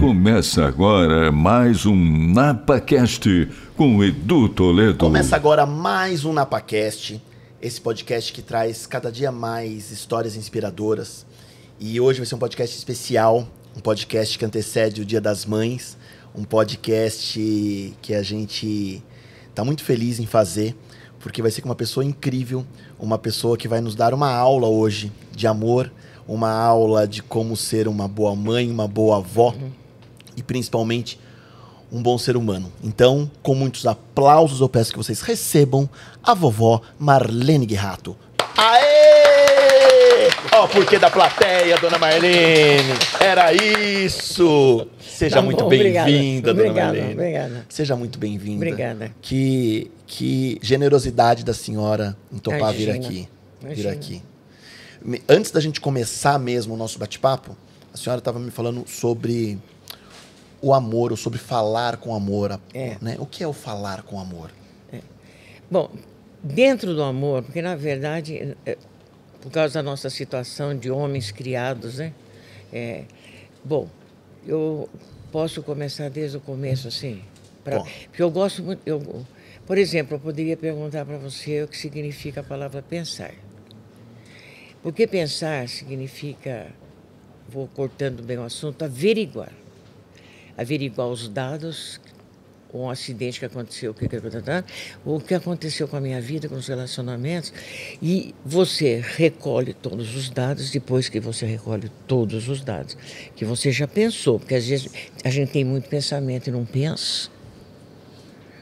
Começa agora mais um NapaCast com Edu Toledo. Começa agora mais um NapaCast, esse podcast que traz cada dia mais histórias inspiradoras. E hoje vai ser um podcast especial, um podcast que antecede o Dia das Mães, um podcast que a gente está muito feliz em fazer, porque vai ser com uma pessoa incrível, uma pessoa que vai nos dar uma aula hoje de amor, uma aula de como ser uma boa mãe, uma boa avó. Uhum e principalmente um bom ser humano. Então, com muitos aplausos, eu peço que vocês recebam a vovó Marlene Guerrato. Aê! Ó, oh, porque da plateia, dona Marlene. Era isso. Seja tá muito bem-vinda, dona Marlene. Obrigada. Seja muito bem-vinda. Obrigada. Que, que generosidade da senhora em topar Imagina. vir aqui. Imagina. Vir aqui. Antes da gente começar mesmo o nosso bate-papo, a senhora estava me falando sobre o amor, ou sobre falar com amor. É. Né? O que é o falar com amor? É. Bom, dentro do amor, porque na verdade, é, por causa da nossa situação de homens criados, né? É, bom, eu posso começar desde o começo, assim? Pra, porque eu gosto muito. Eu, por exemplo, eu poderia perguntar para você o que significa a palavra pensar. Porque pensar significa, vou cortando bem o assunto, averiguar. Averiguar os dados, um acidente que aconteceu, o que, o que aconteceu com a minha vida, com os relacionamentos, e você recolhe todos os dados, depois que você recolhe todos os dados, que você já pensou, porque às vezes a gente tem muito pensamento e não pensa,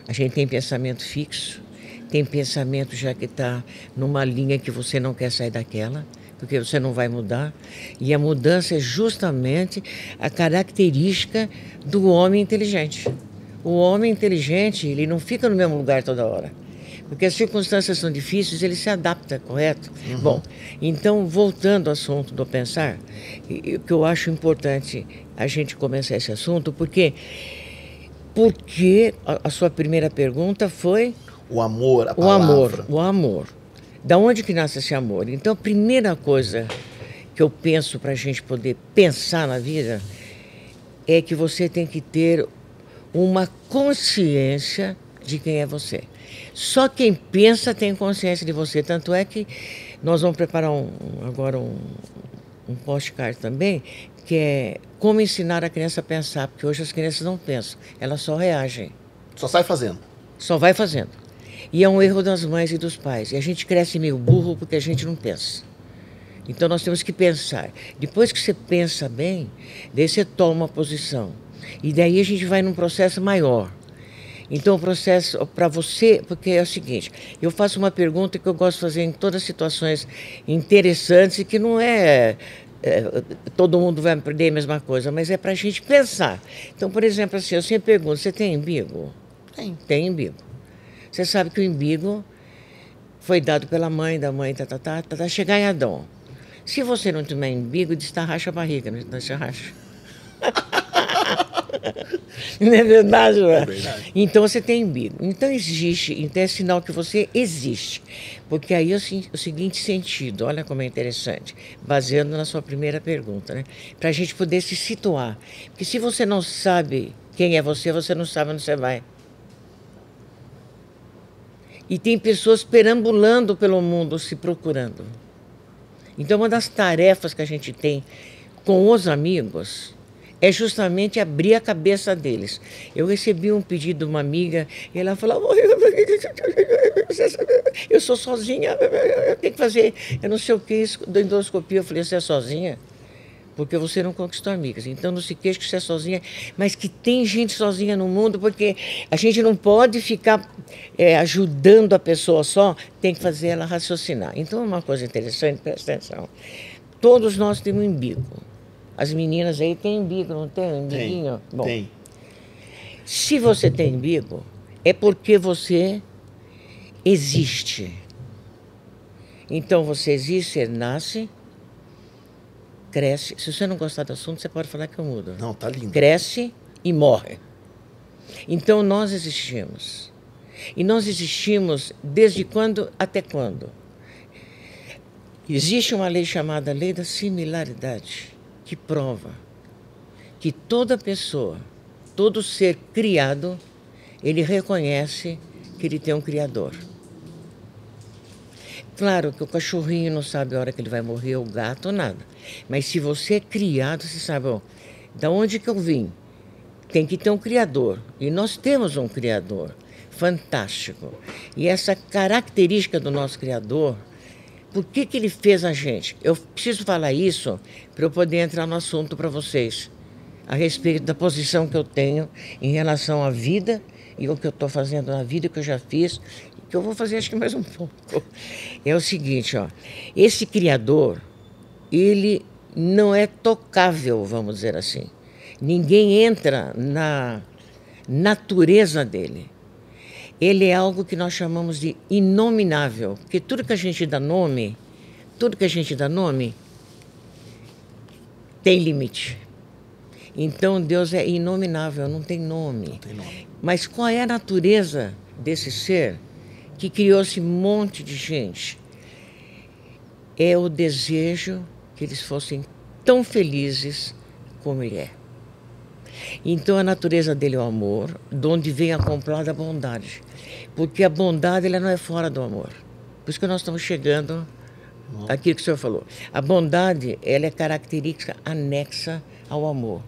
a gente tem pensamento fixo, tem pensamento já que está numa linha que você não quer sair daquela, porque você não vai mudar. E a mudança é justamente a característica do homem inteligente. O homem inteligente, ele não fica no mesmo lugar toda hora. Porque as circunstâncias são difíceis, ele se adapta, correto? Uhum. Bom, então, voltando ao assunto do pensar, o que eu acho importante a gente começar esse assunto, porque, porque a, a sua primeira pergunta foi... O amor, a palavra. O amor, o amor. Da onde que nasce esse amor? Então, a primeira coisa que eu penso para a gente poder pensar na vida é que você tem que ter uma consciência de quem é você. Só quem pensa tem consciência de você. Tanto é que nós vamos preparar um, agora um, um postcard também, que é como ensinar a criança a pensar, porque hoje as crianças não pensam, elas só reagem. Só sai fazendo. Só vai fazendo. E é um erro das mães e dos pais. E a gente cresce meio burro porque a gente não pensa. Então nós temos que pensar. Depois que você pensa bem, daí você toma uma posição. E daí a gente vai num processo maior. Então, o processo para você, porque é o seguinte: eu faço uma pergunta que eu gosto de fazer em todas as situações interessantes e que não é, é todo mundo vai aprender a mesma coisa, mas é para a gente pensar. Então, por exemplo, assim, eu sempre pergunto: você tem umbigo? Tem. Tem umbigo. Você sabe que o umbigo foi dado pela mãe, da mãe, tá, tá, tá, tá, tá chegar em Adão. Se você não tiver umbigo, destarracha a barriga, não destarracha. não é verdade, é verdade. Então você tem umbigo. Então existe, então é sinal que você existe. Porque aí é o, o seguinte sentido, olha como é interessante, baseando na sua primeira pergunta, né? Para a gente poder se situar. Porque se você não sabe quem é você, você não sabe onde você vai. E tem pessoas perambulando pelo mundo se procurando. Então, uma das tarefas que a gente tem com os amigos é justamente abrir a cabeça deles. Eu recebi um pedido de uma amiga e ela falou: Eu sou sozinha, eu tenho que fazer, eu não sei o que, endoscopia. Eu falei: Você é sozinha? Porque você não conquistou amigas. Então não se queixe que você é sozinha, mas que tem gente sozinha no mundo, porque a gente não pode ficar é, ajudando a pessoa só, tem que fazer ela raciocinar. Então uma coisa interessante, presta atenção. Todos nós temos um umbigo. As meninas aí têm umbigo, não tem? Um umbiguinho? Tem, Bom, tem. Se você tem umbigo, é porque você existe. Então você existe, você nasce, cresce. Se você não gostar do assunto, você pode falar que eu mudo. Não, tá lindo. Cresce e morre. Então nós existimos. E nós existimos desde quando até quando? Existe uma lei chamada Lei da Similaridade, que prova que toda pessoa, todo ser criado, ele reconhece que ele tem um Criador. Claro que o cachorrinho não sabe a hora que ele vai morrer, o gato, nada. Mas se você é criado, você sabe, ó, da onde que eu vim? Tem que ter um Criador. E nós temos um Criador fantástico. E essa característica do nosso Criador, por que, que ele fez a gente? Eu preciso falar isso para eu poder entrar no assunto para vocês, a respeito da posição que eu tenho em relação à vida e o que eu estou fazendo na vida, que eu já fiz, que eu vou fazer acho que mais um pouco. É o seguinte, ó, esse Criador, ele não é tocável, vamos dizer assim. Ninguém entra na natureza dele ele é algo que nós chamamos de inominável, porque tudo que a gente dá nome, tudo que a gente dá nome, tem limite. Então Deus é inominável, não tem nome. Não tem nome. Mas qual é a natureza desse ser que criou esse monte de gente? É o desejo que eles fossem tão felizes como ele é. Então a natureza dele é o amor, de onde vem a completa bondade. Porque a bondade ela não é fora do amor. Por isso que nós estamos chegando aquilo que o senhor falou. A bondade ela é característica anexa ao amor.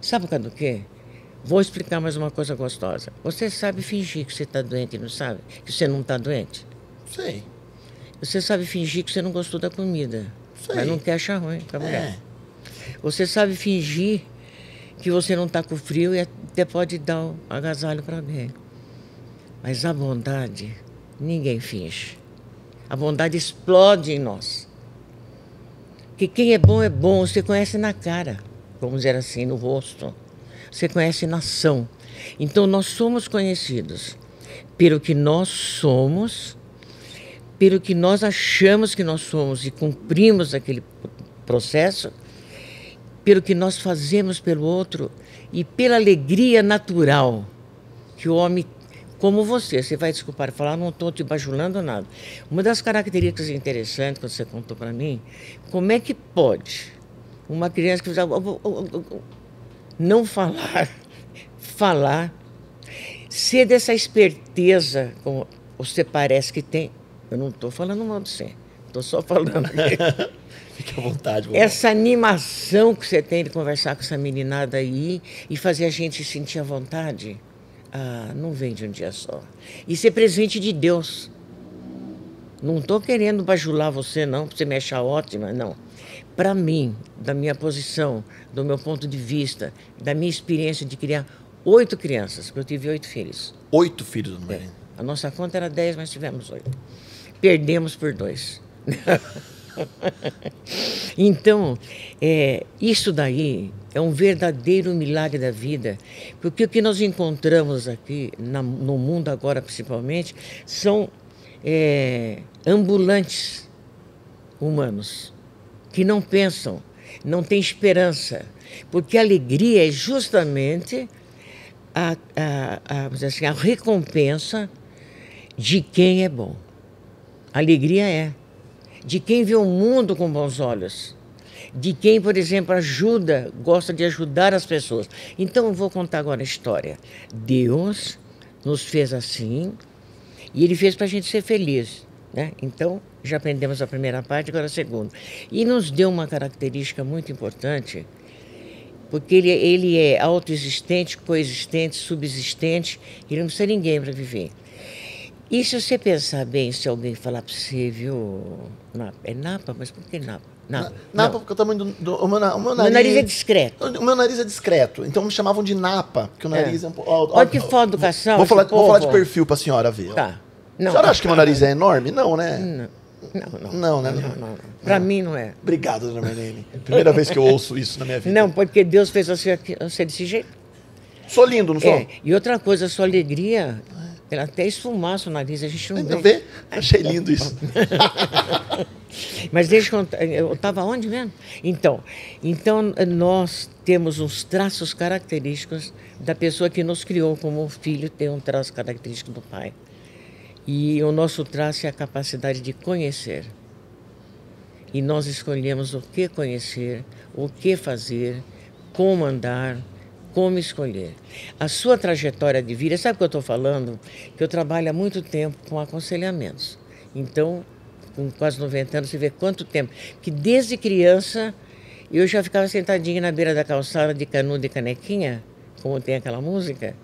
Sabe por causa do quê? Vou explicar mais uma coisa gostosa. Você sabe fingir que você está doente não sabe? Que você não está doente? Sei. Você sabe fingir que você não gostou da comida, Sei. mas não quer achar ruim para mulher. É. Você sabe fingir que você não está com frio e até pode dar um agasalho para alguém. Mas a bondade, ninguém finge. A bondade explode em nós. Que quem é bom é bom, você conhece na cara, vamos dizer assim, no rosto. Você conhece na ação. Então nós somos conhecidos pelo que nós somos, pelo que nós achamos que nós somos e cumprimos aquele processo pelo que nós fazemos pelo outro e pela alegria natural que o homem, como você, você vai desculpar falar, não estou te bajulando nada. Uma das características interessantes que você contou para mim, como é que pode uma criança que não falar, falar, ser dessa esperteza como você parece que tem. Eu não estou falando mal de você, estou só falando. Fique à vontade. Vovó. Essa animação que você tem de conversar com essa meninada aí e fazer a gente sentir à vontade, ah, não vem de um dia só. Isso é presente de Deus. Não estou querendo bajular você, não, para você me achar ótima, não. Para mim, da minha posição, do meu ponto de vista, da minha experiência de criar oito crianças, porque eu tive oito filhos. Oito filhos, não é? A nossa conta era dez, mas tivemos oito. Perdemos por dois. então, é, isso daí é um verdadeiro milagre da vida, porque o que nós encontramos aqui, na, no mundo agora principalmente, são é, ambulantes humanos, que não pensam, não têm esperança, porque a alegria é justamente a, a, a, assim, a recompensa de quem é bom. A alegria é de quem vê o mundo com bons olhos, de quem, por exemplo, ajuda, gosta de ajudar as pessoas. Então, eu vou contar agora a história. Deus nos fez assim e Ele fez para a gente ser feliz. Né? Então, já aprendemos a primeira parte, agora a segunda. E nos deu uma característica muito importante, porque ele, ele é autoexistente, coexistente, subsistente, ele não precisa de ninguém para viver. E se você pensar bem, se alguém falar para você, viu? É Napa, mas por que Napa? Napa, Napa porque o tamanho do. do o, meu, o, meu, nariz, nariz é discreto. O meu nariz é discreto. Então me chamavam de Napa, porque o é. nariz é, é um pouco. Olha que foda do cação. Vou, falar, vou falar de perfil para a senhora ver. Tá. Não, a senhora acha que meu nariz é enorme? Não, né? Não. Não, não. Não, né? Não, não. Para mim não é. Obrigado, dona Marlene. Primeira vez que eu ouço isso na minha vida. Não, porque Deus fez você, você desse jeito. Sou lindo, não sou? É. E outra coisa, a sua alegria ela até esfumaça o nariz, a gente não, vê. vê. Achei lindo isso. Mas deixa eu contar, eu estava onde mesmo? Então, então, nós temos uns traços característicos da pessoa que nos criou como filho, tem um traço característico do pai. E o nosso traço é a capacidade de conhecer. e nós escolhemos o que conhecer, o que fazer, como andar, como escolher. A sua trajetória de vida, sabe o que eu estou falando? Que eu trabalho há muito tempo com aconselhamentos. Então, com quase 90 anos, você vê quanto tempo. Que desde criança eu já ficava sentadinha na beira da calçada de canudo e canequinha, como tem aquela música,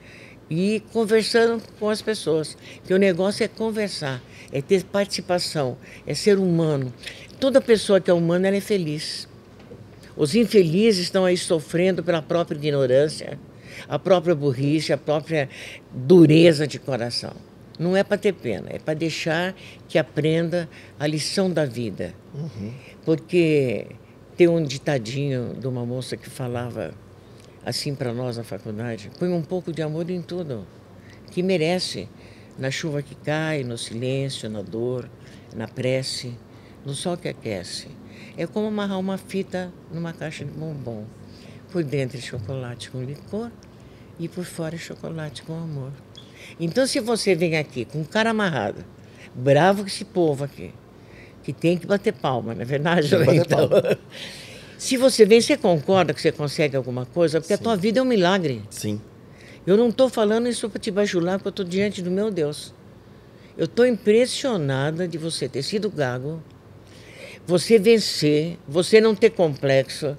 e conversando com as pessoas. Que o negócio é conversar, é ter participação, é ser humano. Toda pessoa que é humana é feliz. Os infelizes estão aí sofrendo pela própria ignorância, a própria burrice, a própria dureza de coração. Não é para ter pena, é para deixar que aprenda a lição da vida. Uhum. Porque tem um ditadinho de uma moça que falava assim para nós na faculdade: põe um pouco de amor em tudo, que merece. Na chuva que cai, no silêncio, na dor, na prece, no sol que aquece. É como amarrar uma fita numa caixa de bombom. Por dentro é chocolate com licor e por fora é chocolate com amor. Então, se você vem aqui com cara amarrado, bravo com esse povo aqui, que tem que bater palma, não é verdade? Então, se você vem, você concorda que você consegue alguma coisa? Porque Sim. a tua vida é um milagre. Sim. Eu não estou falando isso para te bajular, porque eu estou diante do meu Deus. Eu estou impressionada de você ter sido gago, você vencer, você não ter complexo,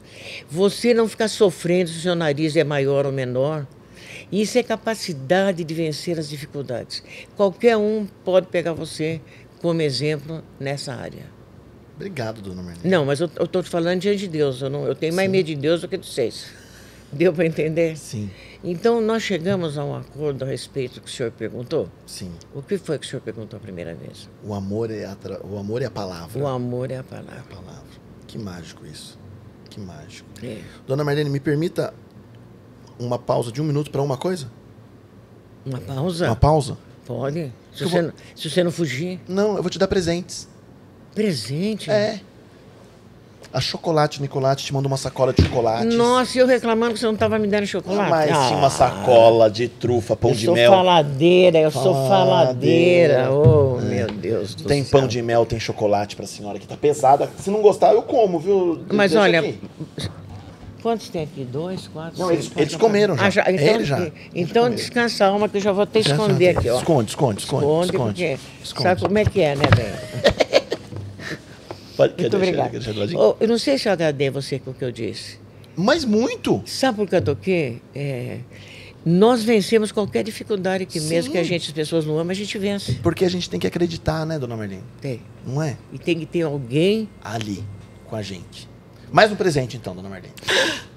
você não ficar sofrendo se o seu nariz é maior ou menor. Isso é capacidade de vencer as dificuldades. Qualquer um pode pegar você como exemplo nessa área. Obrigado, dona Marlene. Não, mas eu estou te falando diante de Deus. Eu, não, eu tenho mais Sim. medo de Deus do que de vocês. Deu para entender? Sim. Então, nós chegamos a um acordo a respeito que o senhor perguntou? Sim. O que foi que o senhor perguntou a primeira vez? O amor é a, tra... o amor é a palavra. O amor é a palavra. É a palavra. Que mágico isso. Que mágico. É. Dona Marlene, me permita uma pausa de um minuto para uma coisa? Uma pausa? Uma pausa? Pode. Se você, vou... não, se você não fugir. Não, eu vou te dar presentes. Presente? É. A Chocolate Nicolate te mandou uma sacola de chocolate. Nossa, eu reclamando que você não estava me dando chocolate. Mas ah, tinha uma sacola de trufa, pão de mel. Eu sou faladeira, eu sou faladeira. Oh, é. meu Deus do tem céu. Tem pão de mel, tem chocolate pra senhora que tá pesada. Se não gostar, eu como, viu? Mas Deixa olha, aqui. Quantos tem aqui? Dois, quatro, Não, eles, eles comeram já. Ah, já então, eles já. Então descansa a alma que eu já vou até esconder aqui, ó. Esconde, esconde, esconde. Esconde, esconde esconde. sabe como é que é, né, velho? muito obrigada. Oh, eu não sei se eu agradei você com o que eu disse. Mas muito. Sabe por que eu toquei? É, nós vencemos qualquer dificuldade que Sim. mesmo que a gente, as pessoas não amam, a gente vence. Porque a gente tem que acreditar, né, dona Marlene? Tem. Não é? E tem que ter alguém ali com a gente. Mais um presente, então, dona Marlene.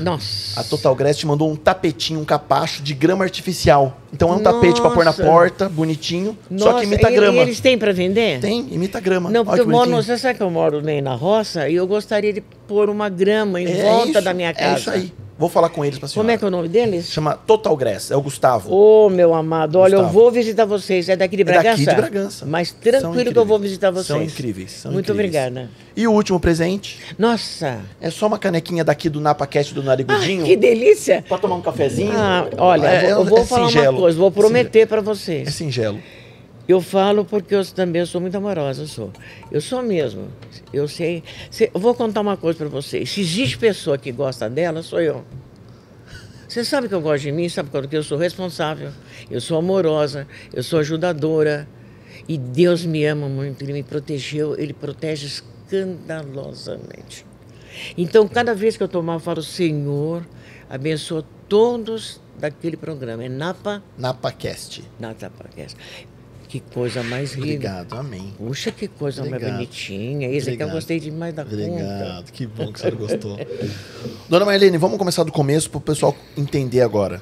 Nossa. A Total Grass te mandou um tapetinho, um capacho de grama artificial. Então é um Nossa. tapete para pôr na porta, bonitinho, Nossa. só que imita grama. E eles têm para vender? Tem, imita grama. Não, porque eu moro, você sabe que eu moro nem na roça e eu gostaria de pôr uma grama em é volta isso, da minha casa. É isso aí. Vou falar com eles pra senhora. Como é que é o nome deles? Chama Total Grass, é o Gustavo. Ô, oh, meu amado, olha, Gustavo. eu vou visitar vocês. É daqui de Bragança? É daqui de Bragança. Mas tranquilo que eu vou visitar vocês. São incríveis. São Muito incríveis. obrigada. E o último presente? Nossa! É só uma canequinha daqui do NapaCast do Narigudinho. Ah, que delícia! Pra tomar um cafezinho. Ah, olha, é, eu vou, é falar singelo. uma coisa, vou prometer para vocês. É singelo. Eu falo porque eu também sou muito amorosa, eu sou. Eu sou mesmo. Eu sei. Eu vou contar uma coisa para vocês. Se existe pessoa que gosta dela, sou eu. Você sabe que eu gosto de mim, sabe que eu sou responsável, eu sou amorosa, eu sou ajudadora. E Deus me ama muito, Ele me protegeu, Ele protege escandalosamente. Então, cada vez que eu tomar, eu falo, Senhor, abençoa todos daquele programa. É Napa... NapaCast. NapaCast. Que coisa mais linda. Obrigado, amém. Puxa, que coisa Obrigado. mais bonitinha. Isso aqui eu gostei demais da Obrigado. conta. Obrigado, que bom que você gostou. Dona Marlene, vamos começar do começo para o pessoal entender agora.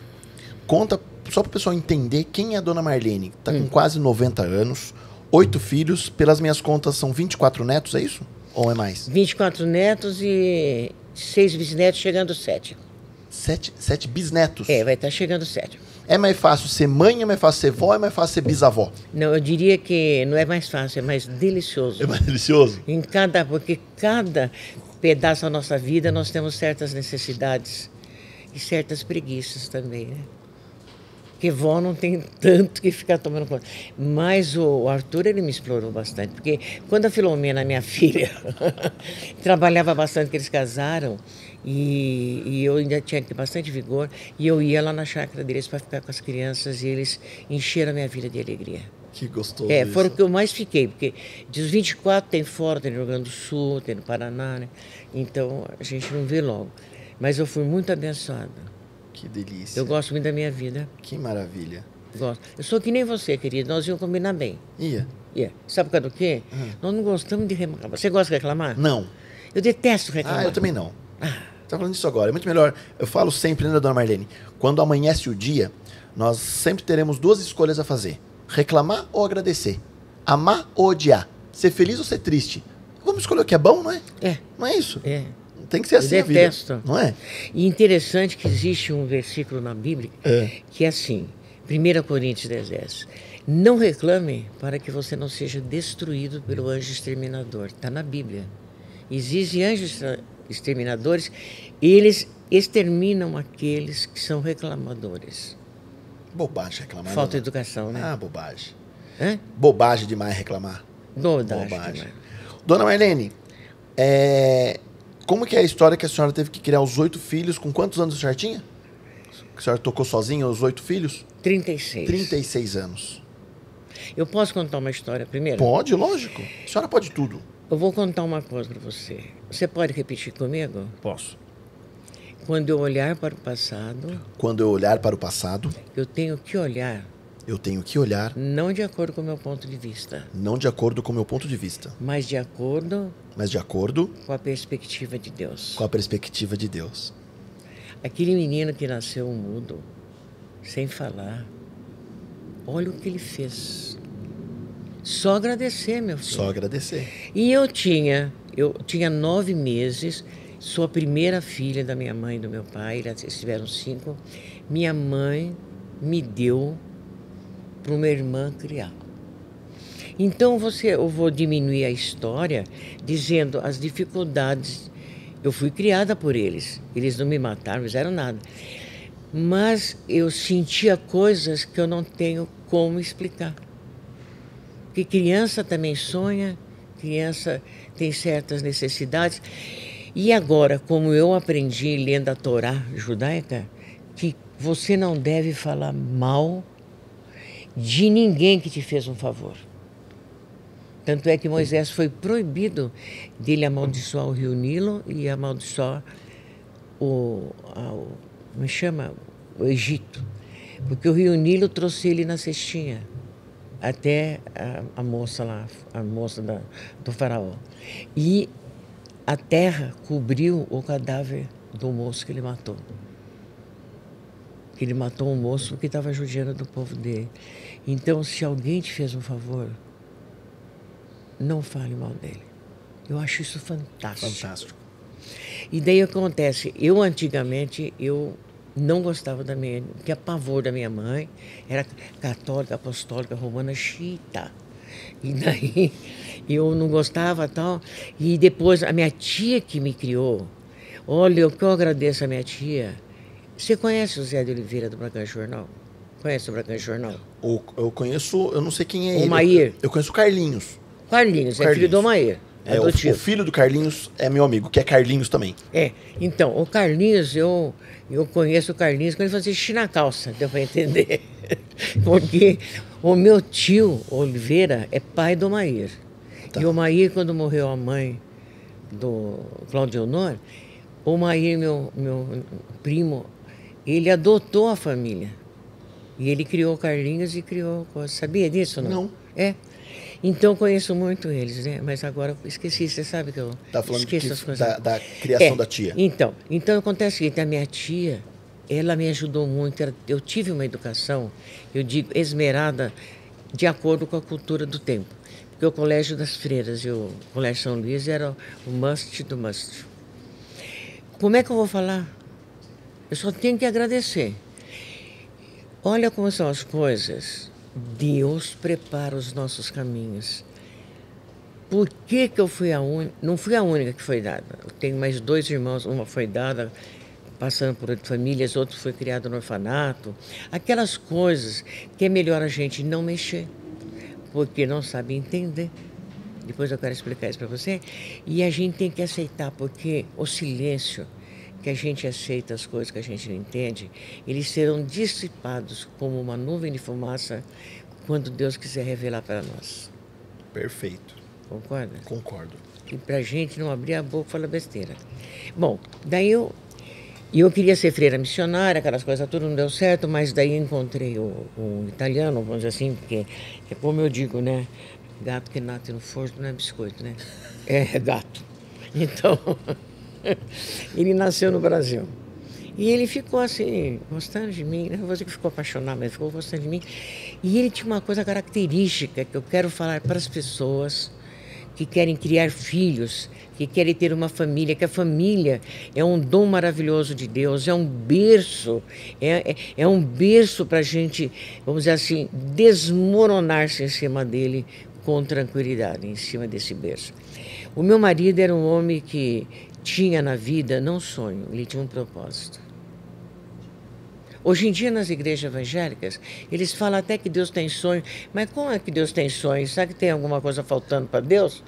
Conta, só para o pessoal entender quem é a Dona Marlene. Está com hum. quase 90 anos, oito filhos, pelas minhas contas são 24 netos, é isso? Ou é mais? 24 netos e seis bisnetos, chegando sete. Sete, sete bisnetos? É, vai estar tá chegando sete. É mais fácil ser mãe, é mais fácil ser vó, é mais fácil ser bisavó? Não, eu diria que não é mais fácil, é mais delicioso. É mais delicioso? Em cada, porque cada pedaço da nossa vida nós temos certas necessidades e certas preguiças também, né? Porque vó não tem tanto que ficar tomando conta. Mas o Arthur, ele me explorou bastante. Porque quando a Filomena, minha filha, trabalhava bastante, que eles casaram, e, e, eu ainda tinha bastante vigor, e eu ia lá na chácara deles para ficar com as crianças, e eles encheram a minha vida de alegria. Que gostoso. É, foram que eu mais fiquei, porque dos 24 tem fora, tem no Rio Grande do Sul, tem no Paraná, né? Então a gente não vê logo. Mas eu fui muito abençoada. Que delícia. Eu gosto muito da minha vida. Que maravilha. Gosto. Eu sou que nem você, querido. Nós íamos combinar bem. Ia? Ia. Sabe por causa do quê? Uhum. Nós não gostamos de reclamar. Você gosta de reclamar? Não. Eu detesto reclamar. Ah, eu também não. Ah. Tá falando isso agora. É muito melhor. Eu falo sempre, né, dona Marlene? Quando amanhece o dia, nós sempre teremos duas escolhas a fazer: reclamar ou agradecer. Amar ou odiar. Ser feliz ou ser triste. Vamos escolher o que é bom, não é? É. Não é isso? É. Tem que ser assim eu detesto. Não é? E interessante que existe um versículo na Bíblia É. que é assim, 1 Coríntios 10, 10. Não reclame para que você não seja destruído pelo anjo exterminador. Está na Bíblia. Existem anjos extra- exterminadores, eles exterminam aqueles que são reclamadores. Bobagem reclamar. Falta de né? educação, né? Ah, bobagem. Hã? Bobagem demais reclamar. Bobagem. Bobagem. Dona Marlene, é, como que é a história que a senhora teve que criar os oito filhos? Com quantos anos a senhora tinha? Que a senhora tocou sozinha os oito filhos? 36. 36 anos. Eu posso contar uma história primeiro? Pode, lógico. A senhora pode tudo. Eu vou contar uma coisa para você. Você pode repetir comigo? Posso. Quando eu olhar para o passado, Quando eu olhar para o passado, eu tenho que olhar eu tenho que olhar não de acordo com o meu ponto de vista, não de acordo com o meu ponto de vista, mas de acordo mas de acordo com a perspectiva de Deus. com a perspectiva de Deus. Aquele menino que nasceu mudo, sem falar, olha o que ele fez. Só agradecer, meu filho. Só agradecer. E eu tinha, eu tinha nove meses, sou a primeira filha da minha mãe e do meu pai, eles tiveram cinco. Minha mãe me deu para uma irmã criar. Então você, eu vou diminuir a história dizendo as dificuldades. Eu fui criada por eles. Eles não me mataram, não fizeram nada. Mas eu sentia coisas que eu não tenho como explicar. Porque criança também sonha, criança tem certas necessidades. E agora, como eu aprendi lendo a Torá judaica, que você não deve falar mal de ninguém que te fez um favor. Tanto é que Moisés foi proibido dele amaldiçoar o rio Nilo e amaldiçoar o, a- o como chama? O Egito. Porque o rio Nilo trouxe ele na cestinha até a, a moça lá, a moça da, do faraó. E a terra cobriu o cadáver do moço que ele matou. Que ele matou um moço que estava judiando do povo dele. Então, se alguém te fez um favor, não fale mal dele. Eu acho isso fantástico. Fantástico. E daí acontece, eu antigamente, eu não gostava da minha, tinha pavor da minha mãe, era católica, apostólica, romana, xiita. E daí eu não gostava tal. E depois a minha tia que me criou, olha, o que eu agradeço a minha tia. Você conhece o Zé de Oliveira do Bragança Jornal? Conhece o Bragança Jornal? O- eu conheço, eu não sei quem é O ele. Mair. Eu conheço o Carlinhos. Carlinhos, é filho Carlinhos. do Maír. É, o, adotivo. o filho do Carlinhos é meu amigo, que é Carlinhos também. É, então, o Carlinhos, eu, eu conheço o Carlinhos quando ele fazia xixi na calça, deu para entender. Porque o meu tio Oliveira é pai do Maír. Tá. E o Maír, quando morreu a mãe do Claudio Honor, o Maír, meu, meu primo, ele adotou a família. E ele criou o Carlinhos e criou. Sabia disso, não? Não. É. Então conheço muito eles, né? Mas agora esqueci, você sabe que eu Tá falando esqueço que- as coisas. da, da criação É, da tia. Então, então acontece o seguinte, a minha tia, ela me ajudou muito, ela- eu tive uma educação, eu digo, esmerada de acordo com a cultura do tempo. Porque o Colégio das Freiras e o Colégio São Luís era o must do must. Como é que eu vou falar? Eu só tenho que agradecer. Olha como são as coisas. Deus prepara os nossos caminhos. Por que, que eu fui a única? Não fui a única que foi dada. Eu tenho mais dois irmãos, uma foi dada passando por famílias, outro foi criado no orfanato. Aquelas coisas que é melhor a gente não mexer, porque não sabe entender. Depois eu quero explicar isso para você. E a gente tem que aceitar, porque o silêncio que a gente aceita as coisas que a gente não entende, eles serão dissipados como uma nuvem de fumaça quando Deus quiser revelar para nós. Perfeito. Concorda? Concordo. E para a gente não abrir a boca e falar besteira. Bom, daí eu, eu queria ser freira missionária, aquelas coisas tudo não deu certo, mas daí encontrei o, o italiano, vamos dizer assim, porque é como eu digo, né? Gato que nasce no forno não é biscoito, né? É gato. Então, ele nasceu no Brasil. E ele ficou assim, gostando de mim, não vou dizer que ficou apaixonado, mas ficou gostando de mim. E ele tinha uma coisa característica que eu quero falar para as pessoas que querem criar filhos, que querem ter uma família, que a família é um dom maravilhoso de Deus, é um berço, é, é, é um berço para a gente, vamos dizer assim, desmoronar-se em cima dele com tranquilidade, em cima desse berço. O meu marido era um homem que tinha na vida não sonho, ele tinha um propósito. Hoje em dia, nas igrejas evangélicas, eles falam até que Deus tem sonho, mas como é que Deus tem sonho? Será que tem alguma coisa faltando para Deus?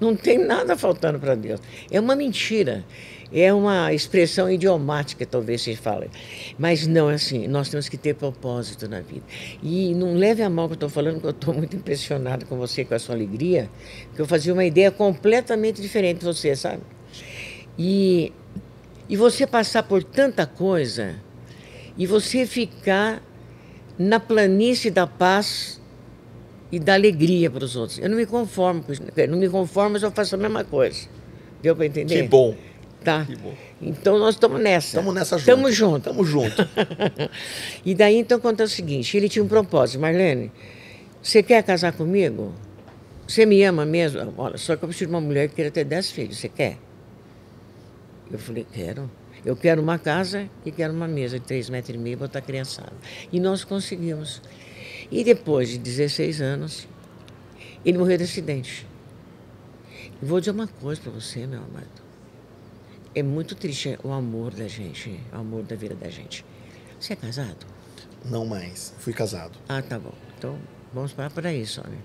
Não tem nada faltando para Deus. É uma mentira. É uma expressão idiomática, talvez se fale. Mas não é assim. Nós temos que ter propósito na vida. E não leve a mal que eu estou falando, que eu estou muito impressionado com você, com a sua alegria, que eu fazia uma ideia completamente diferente de você, sabe? E, e você passar por tanta coisa e você ficar na planície da paz e da alegria para os outros. Eu não me conformo com isso. Não me conformo, mas eu faço a mesma coisa. Deu para entender? Que bom. Tá. Que bom. Então nós estamos nessa. Estamos nessa junto. Estamos juntos. Estamos juntos. e daí então conta o seguinte: ele tinha um propósito. Marlene, você quer casar comigo? Você me ama mesmo? Olha, só que eu preciso de uma mulher que queira ter dez filhos. Você quer? Eu falei, quero. Eu quero uma casa e quero uma mesa de três metros e meio, botar criançada. E nós conseguimos. E depois de 16 anos, ele morreu de acidente. E vou dizer uma coisa para você, meu amado. É muito triste o amor da gente, o amor da vida da gente. Você é casado? Não mais. Fui casado. Ah, tá bom. Então, vamos parar por aí só, né?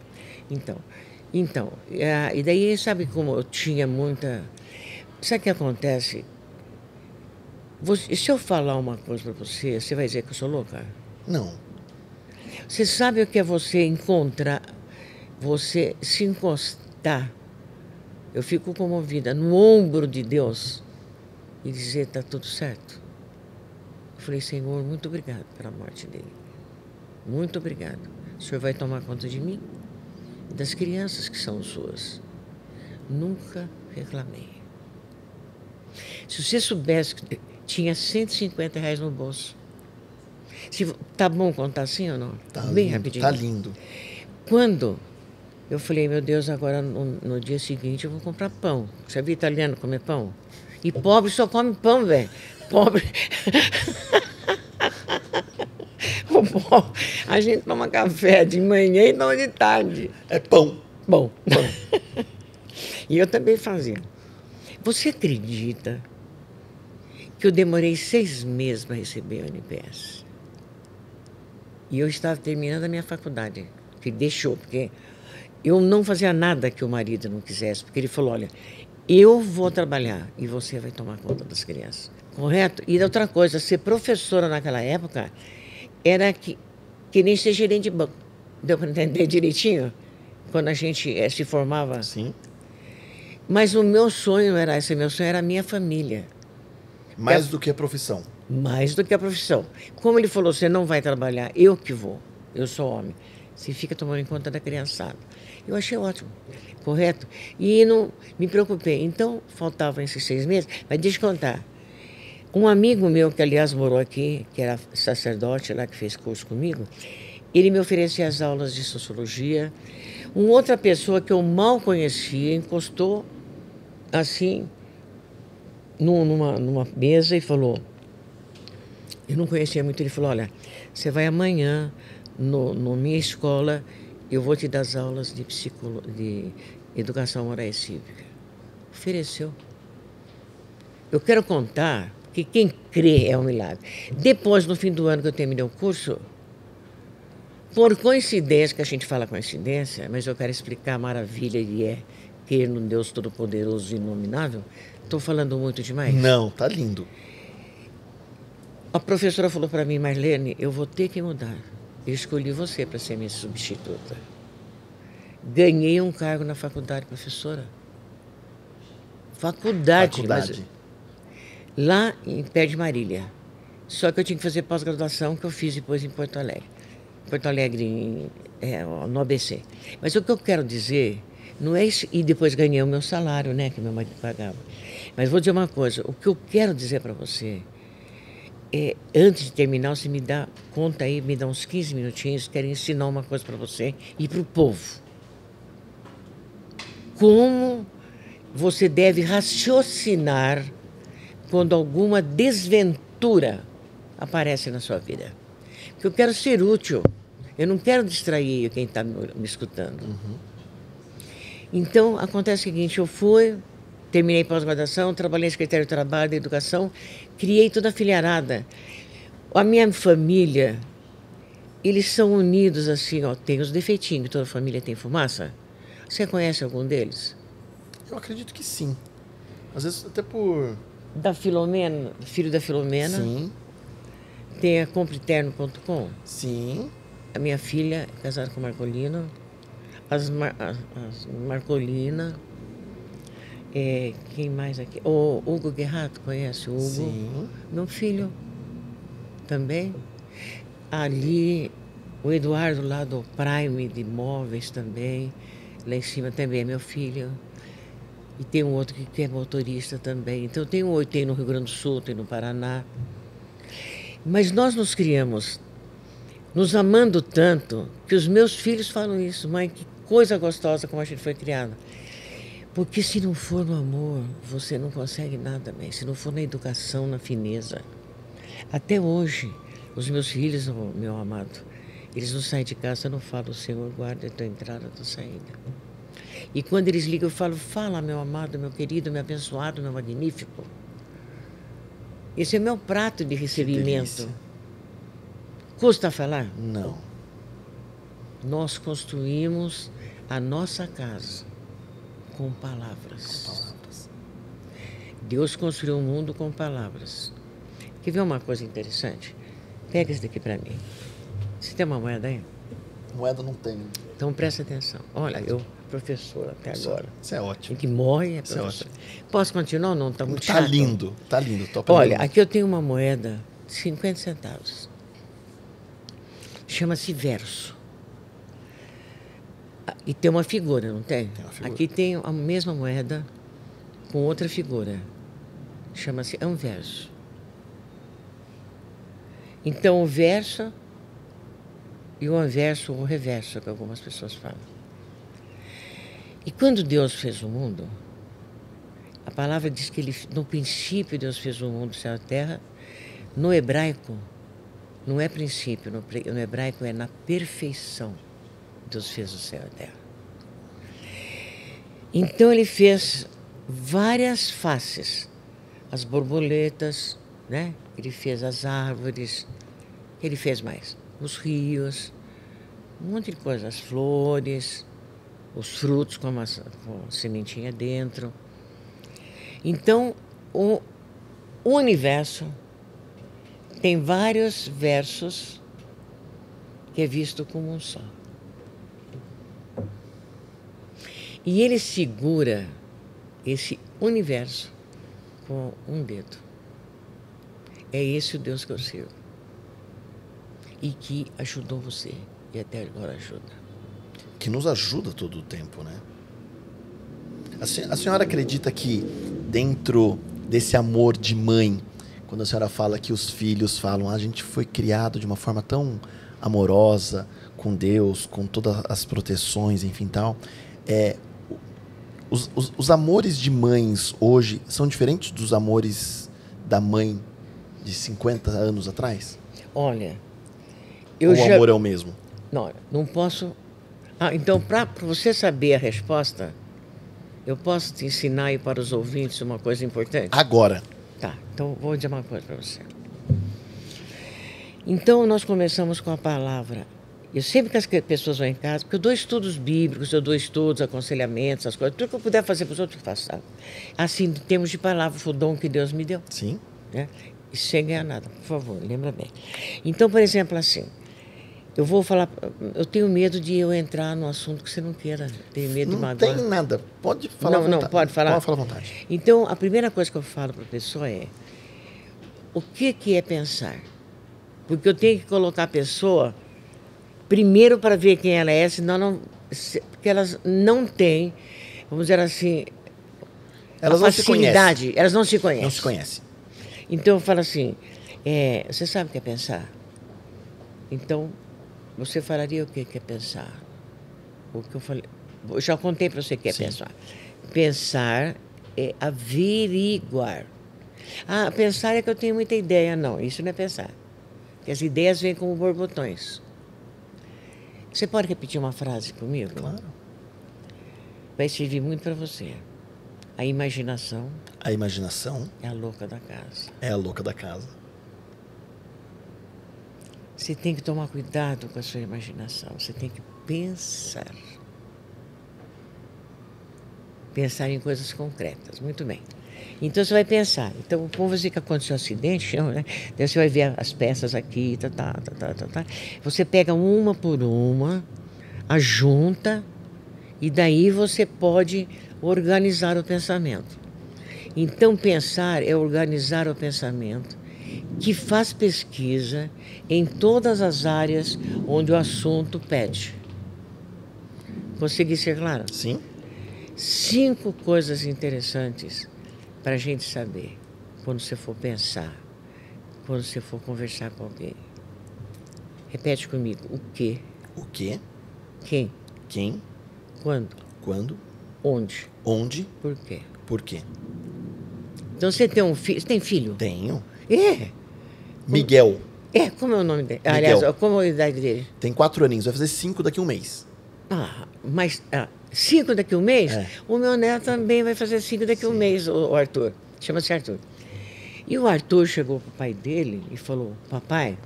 Então, então, é, e daí, sabe como eu tinha muita Sabe o que acontece? Você, se eu falar uma coisa para você, você vai dizer que eu sou louca? Não. Você sabe o que é você encontrar, você se encostar, eu fico comovida, no ombro de Deus e dizer: está tudo certo. Eu falei: Senhor, muito obrigado pela morte dele. Muito obrigado. O Senhor vai tomar conta de mim e das crianças que são suas. Nunca reclamei. Se você soubesse que tinha 150 reais no bolso. Se, tá bom contar assim ou não? Tá Bem lindo, rapidinho. Tá lindo. Quando eu falei, meu Deus, agora no, no dia seguinte eu vou comprar pão. Você viu italiano comer pão? E pobre só come pão, velho. Pobre. A gente toma café de manhã e não de tarde. É pão. Bom. Pão. e eu também fazia. Você acredita que eu demorei seis meses para receber o NPS? E eu estava terminando a minha faculdade, que deixou, porque eu não fazia nada que o marido não quisesse, porque ele falou: olha, eu vou trabalhar e você vai tomar conta das crianças. Correto? E outra coisa, ser professora naquela época era que, que nem ser gerente de banco. Deu para entender direitinho? Quando a gente é, se formava. Sim. Mas o meu sonho era esse, meu sonho era a minha família. Mais do que a profissão. Mais do que a profissão. Como ele falou, você não vai trabalhar, eu que vou. Eu sou homem. Você fica tomando em conta da criançada. Eu achei ótimo, correto? E não me preocupei. Então, faltavam esses seis meses. Mas deixa eu contar. Um amigo meu, que aliás morou aqui, que era sacerdote lá, que fez curso comigo, ele me oferecia as aulas de sociologia. Uma outra pessoa que eu mal conhecia encostou assim numa, numa mesa e falou. Eu não conhecia muito, ele falou: Olha, você vai amanhã no, no minha escola, eu vou te dar as aulas de, psicolo, de educação moral e cívica. Ofereceu. Eu quero contar que quem crê é um milagre. Depois, no fim do ano que eu terminei o curso, por coincidência, que a gente fala coincidência, mas eu quero explicar a maravilha e é crer no Deus Todo-Poderoso e Inominável. Estou falando muito demais? Não, tá lindo. A professora falou para mim, Marlene, eu vou ter que mudar. Eu escolhi você para ser minha substituta. Ganhei um cargo na faculdade, professora. Faculdade, Faculdade. Mas, lá em Pé de Marília. Só que eu tinha que fazer pós-graduação, que eu fiz depois em Porto Alegre. Porto Alegre, em, é, no ABC. Mas o que eu quero dizer, não é isso, e depois ganhei o meu salário, né, que meu marido pagava. Mas vou dizer uma coisa, o que eu quero dizer para você é, antes de terminar, você me dá conta aí, me dá uns 15 minutinhos, quero ensinar uma coisa para você e para o povo. Como você deve raciocinar quando alguma desventura aparece na sua vida. Porque eu quero ser útil, eu não quero distrair quem está me, me, escutando. Uhum. Então, acontece o seguinte: eu fui, terminei pós-graduação, trabalhei em Secretaria de Trabalho, da Educação, criei toda a filharada. A minha família, eles são unidos assim, ó, tem os defeitinhos, toda família tem fumaça. Você conhece algum deles? Eu acredito que sim. Às vezes até por... Da Filomena, filho da Filomena. Sim. Tem a compriterno.com. Sim. A minha filha é casada com Marcolino. As, Mar, as, as Marcolina. É, quem mais aqui? O Hugo Guerrato, conhece o Hugo? Sim. Meu filho também. Ali, o Eduardo lá do Prime de Imóveis também. Lá em cima também é meu filho. E tem um outro que é motorista também. Então tem um tem no Rio Grande do Sul, tem no Paraná. Mas nós nos criamos nos amando tanto que os meus filhos falam isso, mãe, que coisa gostosa como a gente foi criada. Porque se não for no amor, você não consegue nada bem. Se não for na educação, na fineza. Até hoje, os meus filhos, meu amado, eles não saem de casa, eu não falo, Senhor, guarda a tua entrada, a tua saída. E quando eles ligam, eu falo, fala, meu amado, meu querido, meu abençoado, meu magnífico. Esse é meu prato de recebimento. Custa falar? Não. Nós construímos a nossa casa com palavras. palavras. Deus construiu o mundo com palavras. Quer ver uma coisa interessante? Pega isso daqui para mim. Você tem uma moeda aí? Moeda não tenho. Então presta atenção. Olha, eu professor até agora. Isso é ótimo. Que morre é professor. É Posso continuar? Não, está muito tá chato. lindo, tá lindo. Olha, aqui eu tenho uma moeda de 50 centavos. Chama-se verso. E tem uma figura, não tem? tem figura. Aqui tem a mesma moeda com outra figura. Chama-se anverso. Então, o verso e o anverso, o reverso, que algumas pessoas falam. E quando Deus fez o mundo, a palavra diz que ele, no princípio Deus fez o mundo, o céu e a terra. No hebraico, não é princípio, no, no hebraico é na perfeição. Deus fez o céu e a terra. Então ele fez várias faces. As borboletas, né? Ele fez as árvores. Ele fez mais os rios, um monte de coisa, as flores, os frutos com a, com a sementinha dentro. Então, o, o universo tem vários versos que é visto como um só. E ele segura esse universo com um dedo. É esse o Deus que eu sirvo. E que ajudou você e até agora ajuda. Que nos ajuda todo o tempo, né? A senhora acredita que dentro desse amor de mãe, quando a senhora fala que os filhos falam, ah, a gente foi criado de uma forma tão amorosa com Deus, com todas as proteções, enfim tal, é, os, os, os, amores de mães hoje são diferentes dos amores da mãe de 50 anos atrás? Olha, eu Ou já... o amor é o mesmo? Não, não posso. Ah, então, para você saber a resposta, eu posso te ensinar aí para os ouvintes uma coisa importante? Agora. Tá, então vou dizer uma coisa para você. Então nós começamos com a palavra. Eu sempre que as pessoas vão em casa, porque eu dou estudos bíblicos, eu dou estudos, aconselhamentos, as coisas, tudo que eu puder fazer para os outros, eu faço, sabe? Assim, em termos de palavra, foi o dom que Deus me deu. Sim. Né? E sem ganhar nada, por favor, lembra bem. Então, por exemplo, assim, eu vou falar, eu tenho medo de eu entrar no assunto que você não queira. Tenho medo não de magoar. tem nada. Pode falar Não, não, pode falar. Pode falar à vontade. Então, a primeira coisa que eu falo para a pessoa é: o que, que é pensar? Porque eu tenho que colocar a pessoa primeiro para ver quem ela é, senão não, se- porque elas não têm, vamos dizer assim, Elas não se conhecem. facilidade, elas não se conhecem. Não se conhecem. Então eu falo assim, é, você sabe o que é pensar? Então, você falaria o que que é pensar? O que eu falei. Eu já contei para você o que é Sim. pensar. Pensar é averiguar. Ah, pensar é que eu tenho muita ideia. Não, isso não é pensar. Porque as ideias vêm como borbotões. Você pode repetir uma frase comigo? Claro. Vai servir muito para você. A imaginação A imaginação é a louca da casa. é a louca da casa. Você tem que tomar cuidado com a sua imaginação. Você tem que pensar. Pensar em coisas concretas. Muito bem. Então você vai pensar. Então, vamos dizer que aconteceu um acidente, né? Daí você vai ver as peças aqui, tá, tá, tá, tá, tá, tá. Você pega uma por uma, a junta, e daí você pode organizar o pensamento. Então, pensar é organizar o pensamento que faz pesquisa em todas as áreas onde o assunto pede. Consegui ser claro? Sim? Cinco coisas interessantes para a gente saber quando você for pensar, quando você for conversar com alguém. Repete comigo: o que, O que, quem, quem, quando, quando, onde, onde, por quê. por quê. Então você tem um filho. Tem filho? Tenho. É. Miguel É, como é o nome dele? Miguel. Aliás, como é a idade dele? tem quatro aninhos, vai fazer cinco daqui a um mês. Ah, mas ah, cinco daqui a um mês? É. O meu neto também vai fazer cinco daqui a um mês, o, Arthur. Chama-se Arthur. E o Arthur chegou para o pai dele e falou: Papai,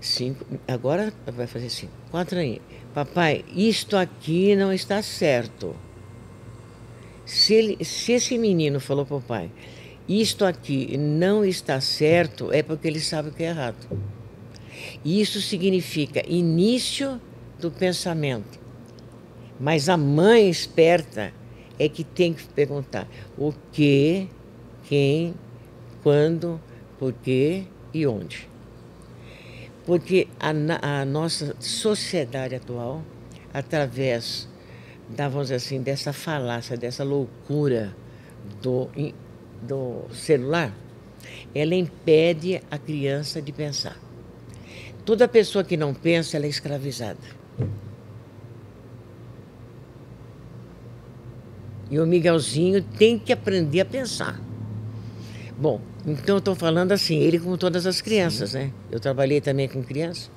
cinco, agora vai fazer cinco, quatro aninhos. Papai, isto aqui não está certo. Se, ele, se esse menino falou para o pai, isto aqui não está certo, é porque ele sabe o que é errado. Isso significa início do pensamento. Mas a mãe esperta é que tem que perguntar o que, quem, quando, por quê e onde. Porque a, a nossa sociedade atual, através da, vamos dizer assim, dessa falácia, dessa loucura do, do celular, ela impede a criança de pensar. Toda pessoa que não pensa, ela é escravizada. E o Miguelzinho tem que aprender a pensar. Bom, então eu estou falando assim, ele como todas as crianças, né? Eu trabalhei também com crianças.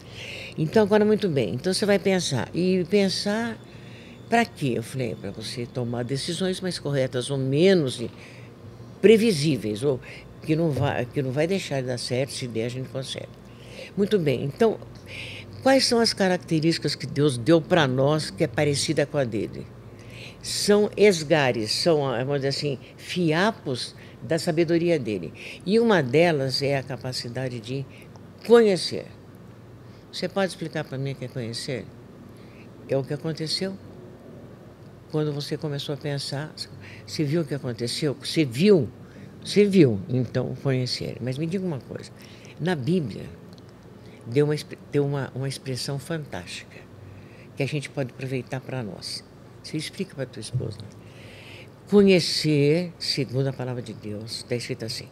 Então, agora, muito bem. Então, você vai pensar. E pensar para quê? Eu falei, para você tomar decisões mais corretas ou menos previsíveis, ou que não vai, que não vai deixar de dar certo, se der, a gente consegue. Muito bem, então, quais são as características que Deus deu para nós que é parecida com a dele? São esgares, são, vamos dizer assim, fiapos da sabedoria dele. E uma delas é a capacidade de conhecer. Você pode explicar para mim o que é conhecer? É o que aconteceu quando você começou a pensar. Você viu o que aconteceu? Você viu? Você viu, então, conhecer. Mas me diga uma coisa: na Bíblia, deu uma, deu uma, uma expressão fantástica que a gente pode aproveitar para nós. Você explica para tua esposa. Conhecer, segundo a palavra de Deus, está escrito assim: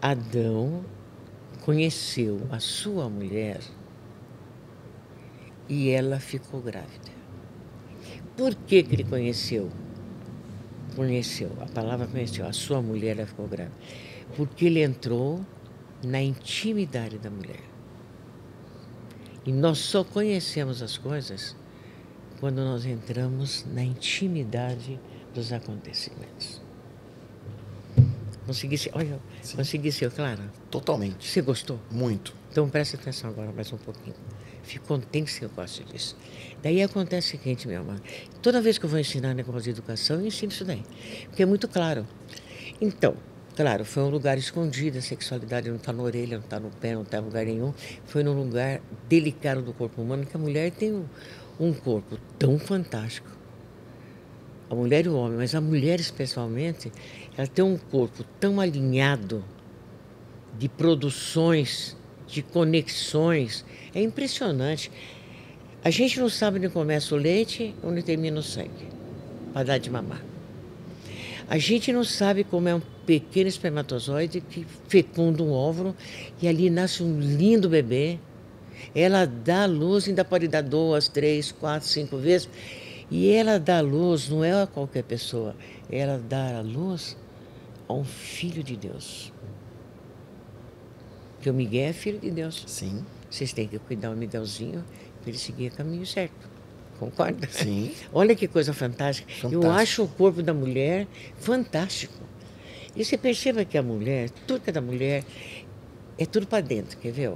Adão conheceu a sua mulher e ela ficou grávida. Por que, que ele conheceu? Conheceu, a palavra conheceu, a sua mulher ela ficou grávida. Porque ele entrou na intimidade da mulher. E nós só conhecemos as coisas quando nós entramos na intimidade dos acontecimentos. Consegui ser, olha, Sim. consegui ser clara. Totalmente. Você gostou? Muito. Então preste atenção agora mais um pouquinho. Fico contente que eu gosto disso. Daí acontece o seguinte, meu amor. Toda vez que eu vou ensinar negócio de educação, eu ensino isso daí. Porque é muito claro. Então, claro, foi um lugar escondido, a sexualidade não está na orelha, não está no pé, não está em lugar nenhum. Foi num lugar delicado do corpo humano, que a mulher tem um, um corpo tão fantástico. A mulher e o homem, mas a mulher especialmente, ela tem um corpo tão alinhado de produções, de conexões. É impressionante. A gente não sabe onde começa o leite, onde termina o sangue, para dar de mamar. A gente não sabe como é um pequeno espermatozoide que fecunda um óvulo e ali nasce um lindo bebê. Ela dá luz, ainda pode dar duas, três, quatro, cinco vezes. E ela dá luz, não é a qualquer pessoa, ela dá a luz a um filho de Deus. Porque o Miguel é filho de Deus. Sim. Vocês têm que cuidar do Miguelzinho para ele seguir o caminho certo. Concorda? Sim. Olha que coisa fantástica. Eu acho o corpo da mulher fantástico. E você perceba que a mulher, tudo que é da mulher, é tudo para dentro, quer ver?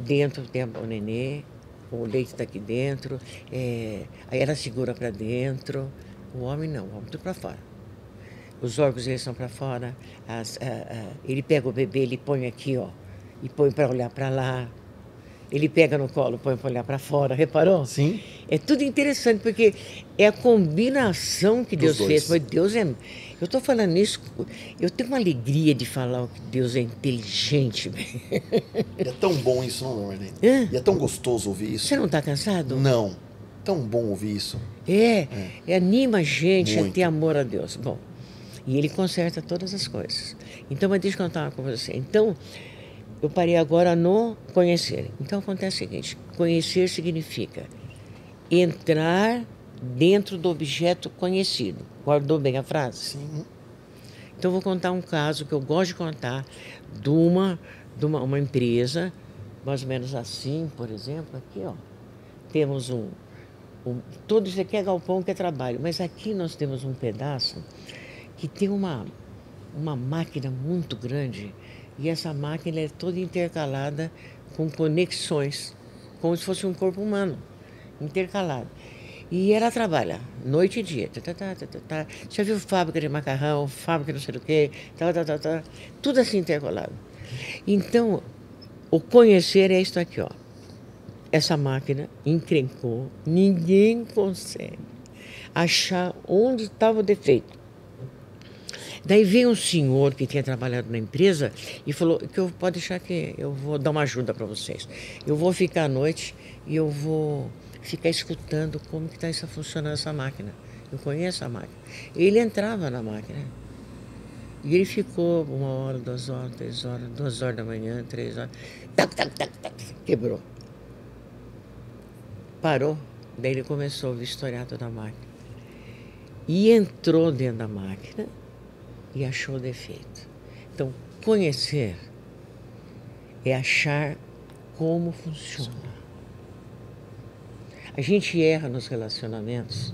Dentro tem o nenê, o leite está aqui dentro, é, aí ela segura para dentro. O homem não, o homem tudo para fora. Os órgãos eles são para fora, as- a- a- ele pega o bebê, ele põe aqui, ó, e põe para olhar para lá. Ele pega no colo, põe para olhar para fora, reparou? Sim. É tudo interessante, porque é a combinação que Dos Deus fez. dois. Mas Deus é. Eu estou falando isso, eu tenho uma alegria de falar que Deus é inteligente. É tão bom isso, não, Marlene? Hã? E é tão gostoso ouvir isso. Você não está cansado? Não. Tão bom ouvir isso. É, é, anima a gente a Muito. ter amor a Deus. Bom, e Ele conserta todas as coisas. Então, mas deixa eu contar uma coisa você. Então, eu parei agora no conhecer. Então, acontece o seguinte: conhecer significa entrar dentro do objeto conhecido. Guardou bem a frase? Sim. Então, eu vou contar um caso que eu gosto de contar de uma, de uma, uma empresa, mais ou menos assim, por exemplo, aqui, ó. Temos um, um. Tudo isso aqui é galpão que é trabalho, mas aqui nós temos um pedaço que tem uma, uma máquina muito grande e essa máquina é toda intercalada com conexões, como se fosse um corpo humano, intercalado. E ela trabalha noite e dia. Tá, tá, tá, tá, tá, tá. Já viu fábrica de macarrão, fábrica não sei do quê, tá, tá, tá, tudo assim intercalado. Então, o conhecer é isso aqui, ó. Essa máquina encrencou, ninguém consegue achar onde estava o defeito. Daí veio um senhor que tinha trabalhado na empresa e falou que eu pode deixar que eu vou dar uma ajuda para vocês. Eu vou ficar à noite e eu vou ficar escutando como que está funcionando essa máquina. Eu conheço a máquina. Ele entrava na máquina e ele ficou uma hora, duas horas, três horas, duas horas da manhã, três horas. Tac, tac, tac, tac, quebrou. Parou. Daí ele começou historiar toda a máquina. E entrou dentro da máquina e achou o defeito. Então, conhecer é achar como funciona. A gente erra nos relacionamentos,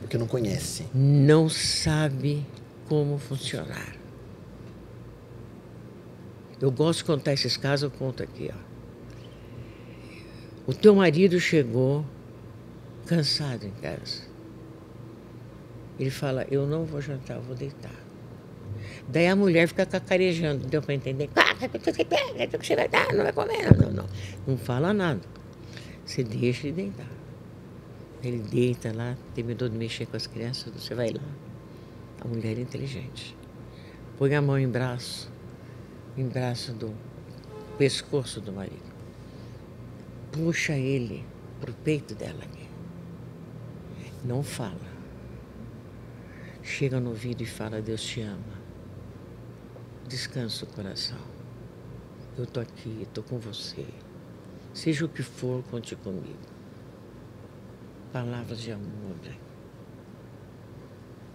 Porque não conhece. não sabe como funcionar. Eu gosto de contar esses casos, eu conto aqui. Ó. O teu marido chegou cansado em casa. Ele fala, eu não vou jantar, eu vou deitar. Daí a mulher fica cacarejando, deu para entender. "Ah, o que você vai dar? Não vai comer, não, não, não. Fala nada. Você deixa ele deitar. Ele deita lá, terminou de mexer com as crianças, você vai lá. A mulher é inteligente. Põe a mão em braço, em braço do pescoço do marido. Puxa ele pro peito dela aqui. Não fala. Chega no ouvido e fala, Deus te ama. Descansa o coração. Eu tô aqui, tô com você. Seja o que for, conte comigo. Palavras de amor. né?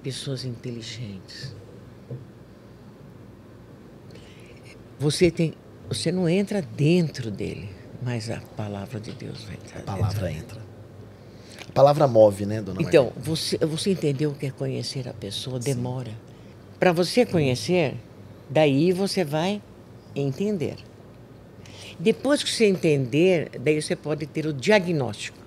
Pessoas inteligentes. Você tem, você não entra dentro dele, mas a palavra de Deus vai entrar. A palavra entra. A palavra move, né, dona Então, você, você entendeu o que é conhecer a pessoa? Demora. Para você conhecer, daí você vai entender. Depois que você entender, daí você pode ter o diagnóstico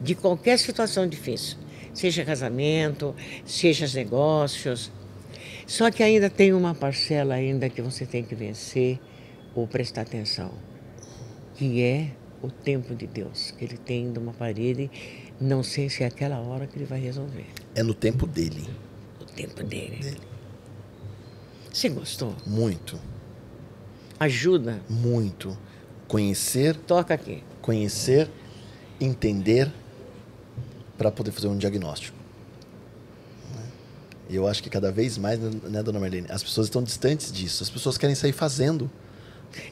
de qualquer situação difícil, seja casamento, seja negócios. Só que ainda tem uma parcela ainda que você tem que vencer ou prestar atenção, que é o tempo de Deus, que ele tem de uma parede, não sei se é aquela hora que ele vai resolver. É no tempo dele. O tempo dele. dele. Você gostou? Muito. Ajuda? Muito. Conhecer. Toca aqui. Conhecer, entender, para poder fazer um diagnóstico. E eu acho que cada vez mais, né, dona Marlene, as pessoas estão distantes disso. As pessoas querem sair fazendo.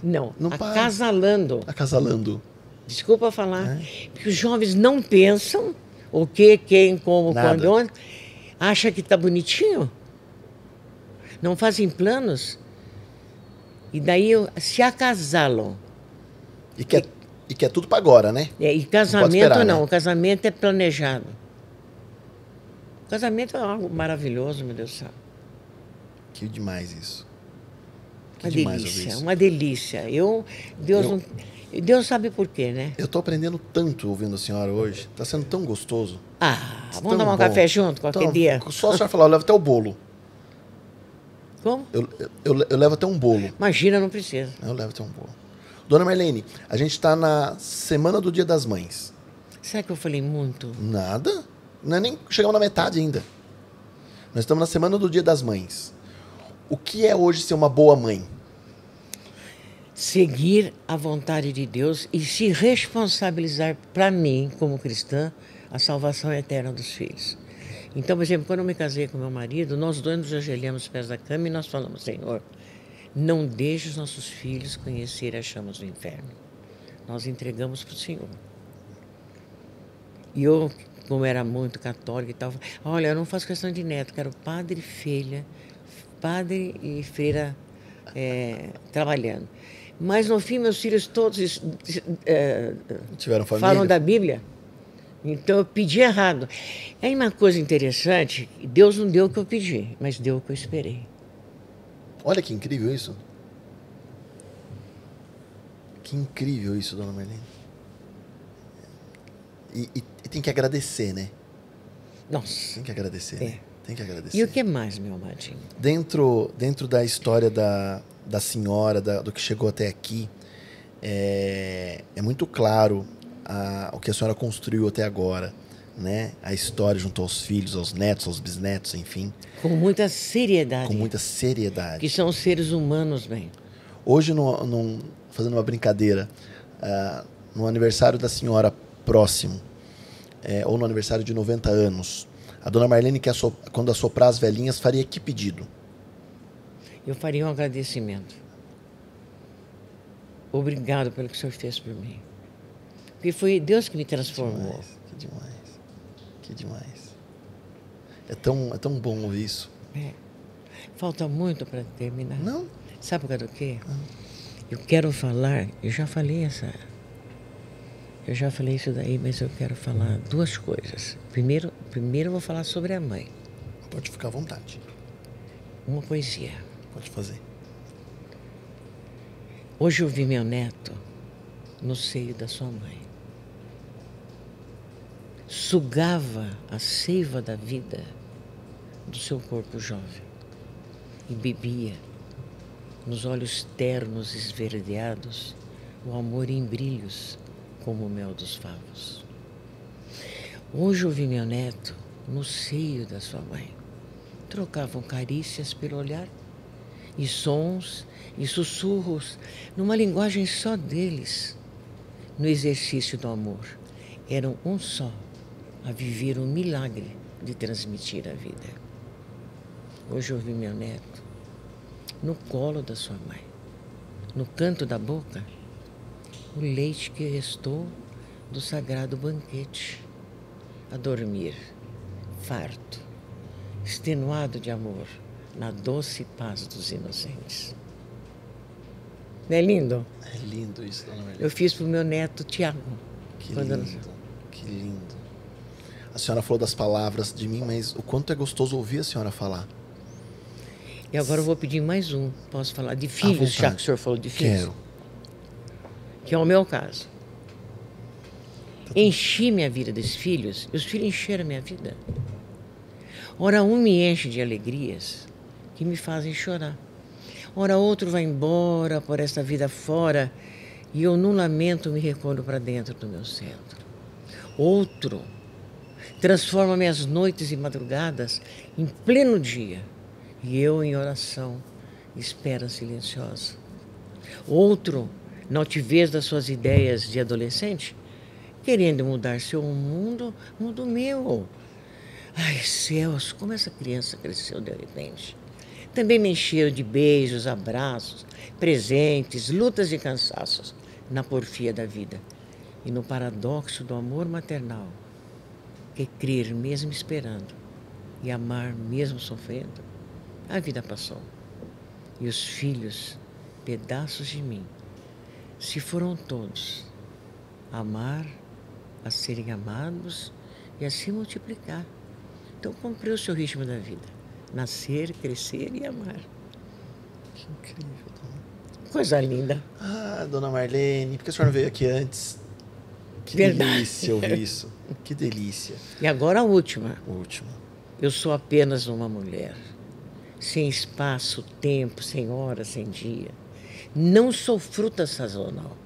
Não, não acasalando. Para. Acasalando. Desculpa falar. É. Porque os jovens não pensam o que, quem, como, Nada. quando, onde. Acha que está bonitinho. Não fazem planos. E daí se acasalam. E quer, e, e quer tudo para agora, né? É, e casamento não, esperar, não. Né? casamento é planejado. casamento é algo maravilhoso, meu Deus do céu. Que demais isso. Que uma demais delícia, uma delícia. Eu, Deus eu, não Deus sabe por quê, né? Eu estou aprendendo tanto ouvindo a senhora hoje. Está sendo tão gostoso. Ah, tá vamos tomar um café junto qualquer então, dia? Só a senhora falar, eu levo até o bolo. Como? Eu, eu, eu, levo até um bolo. Imagina, não precisa. Eu levo até um bolo. Dona Marlene, a gente está na semana do Dia das Mães. Será que eu falei muito? Nada. Não é nem chegamos na metade ainda. Nós estamos na semana do Dia das Mães. O que é hoje ser uma boa mãe? seguir a vontade de Deus e se responsabilizar para mim, como cristã, a salvação eterna dos filhos. Então, por exemplo, quando eu me casei com meu marido, nós dois nos ajoelhamos pés da cama e nós falamos: Senhor, não deixe os nossos filhos conhecer as chamas do inferno. Nós entregamos para o Senhor. E eu, como era muito católica e tal, olha, eu não faço questão de neto, quero padre e filha, padre e freira é, trabalhando. Mas no fim, meus filhos todos é, Tiveram família. falam da Bíblia. Então eu pedi errado. Aí uma coisa interessante, Deus não deu o que eu pedi, mas deu o que eu esperei. Olha que incrível isso. Que incrível isso, dona Marlene. E, e, e tem que agradecer, né? Nossa. Tem que agradecer. É. Né? Tem que agradecer. E o que mais, meu amadinho? Dentro, dentro da história da, da senhora, da, do que chegou até aqui, é, é muito claro a, o que a senhora construiu até agora. Né? A história junto aos filhos, aos netos, aos bisnetos, enfim. Com muita seriedade. Com muita seriedade. Que são seres humanos, bem. Hoje, no, no, fazendo uma brincadeira, uh, no aniversário da senhora próximo, é, ou no aniversário de 90 anos, a dona Marlene, que quando assoprar as velhinhas, faria que pedido? Eu faria um agradecimento. Obrigado pelo que o senhor fez por mim. Porque foi Deus que me transformou. Que demais, que demais. Que demais. É tão, é tão bom ouvir isso. É. Falta muito para terminar. Não. Sabe por causa do quê? Ah. Eu quero falar, eu já falei essa eu já falei isso daí, mas eu quero falar duas coisas. Primeiro, primeiro eu vou falar sobre a mãe. Pode ficar à vontade. Uma poesia. Pode fazer. Hoje eu vi meu neto no seio da sua mãe. Sugava a seiva da vida do seu corpo jovem e bebia, nos olhos ternos esverdeados, o amor em brilhos como o mel dos favos. Hoje ouvi meu neto no seio da sua mãe. Trocavam carícias pelo olhar e sons e sussurros numa linguagem só deles. No exercício do amor, eram um só a viver o milagre de transmitir a vida. Hoje ouvi meu neto no colo da sua mãe, no canto da boca o leite que restou do sagrado banquete, a dormir, farto, extenuado de amor, na doce paz dos inocentes. Não é lindo? É lindo isso, dona Maria. Eu fiz para o meu neto Tiago. Que lindo, eu... que lindo. A senhora falou das palavras de mim, mas o quanto é gostoso ouvir a senhora falar. E agora eu vou pedir mais um. Posso falar de filhos, já que o senhor falou de filhos? Quero. Que é o meu caso. Enchi minha vida desses filhos, e os filhos encheram minha vida. Ora, um me enche de alegrias que me fazem chorar. Ora, outro vai embora por esta vida fora e eu, num lamento, me recolho para dentro do meu centro. Outro transforma minhas noites e madrugadas em pleno dia e eu, em oração, espera silenciosa. Outro, na altivez das suas ideias de adolescente, querendo mudar seu mundo, mundo meu. Ai, céus, como essa criança cresceu de repente. Também me encheram de beijos, abraços, presentes, lutas e cansaços na porfia da vida e no paradoxo do amor maternal, que é crer mesmo esperando e amar mesmo sofrendo. A vida passou e os filhos, pedaços de mim, se foram todos amar, a serem amados e a se multiplicar. Então comprei o seu ritmo da vida. Nascer, crescer e amar. Que incrível, dona. Coisa linda. Ah, dona Marlene, por que a senhora veio aqui antes? Que Verdade. delícia ouvir isso. Que delícia. E agora a última. Último. Eu sou apenas uma mulher, sem espaço, tempo, sem hora, sem dia. Não sou fruta sazonal.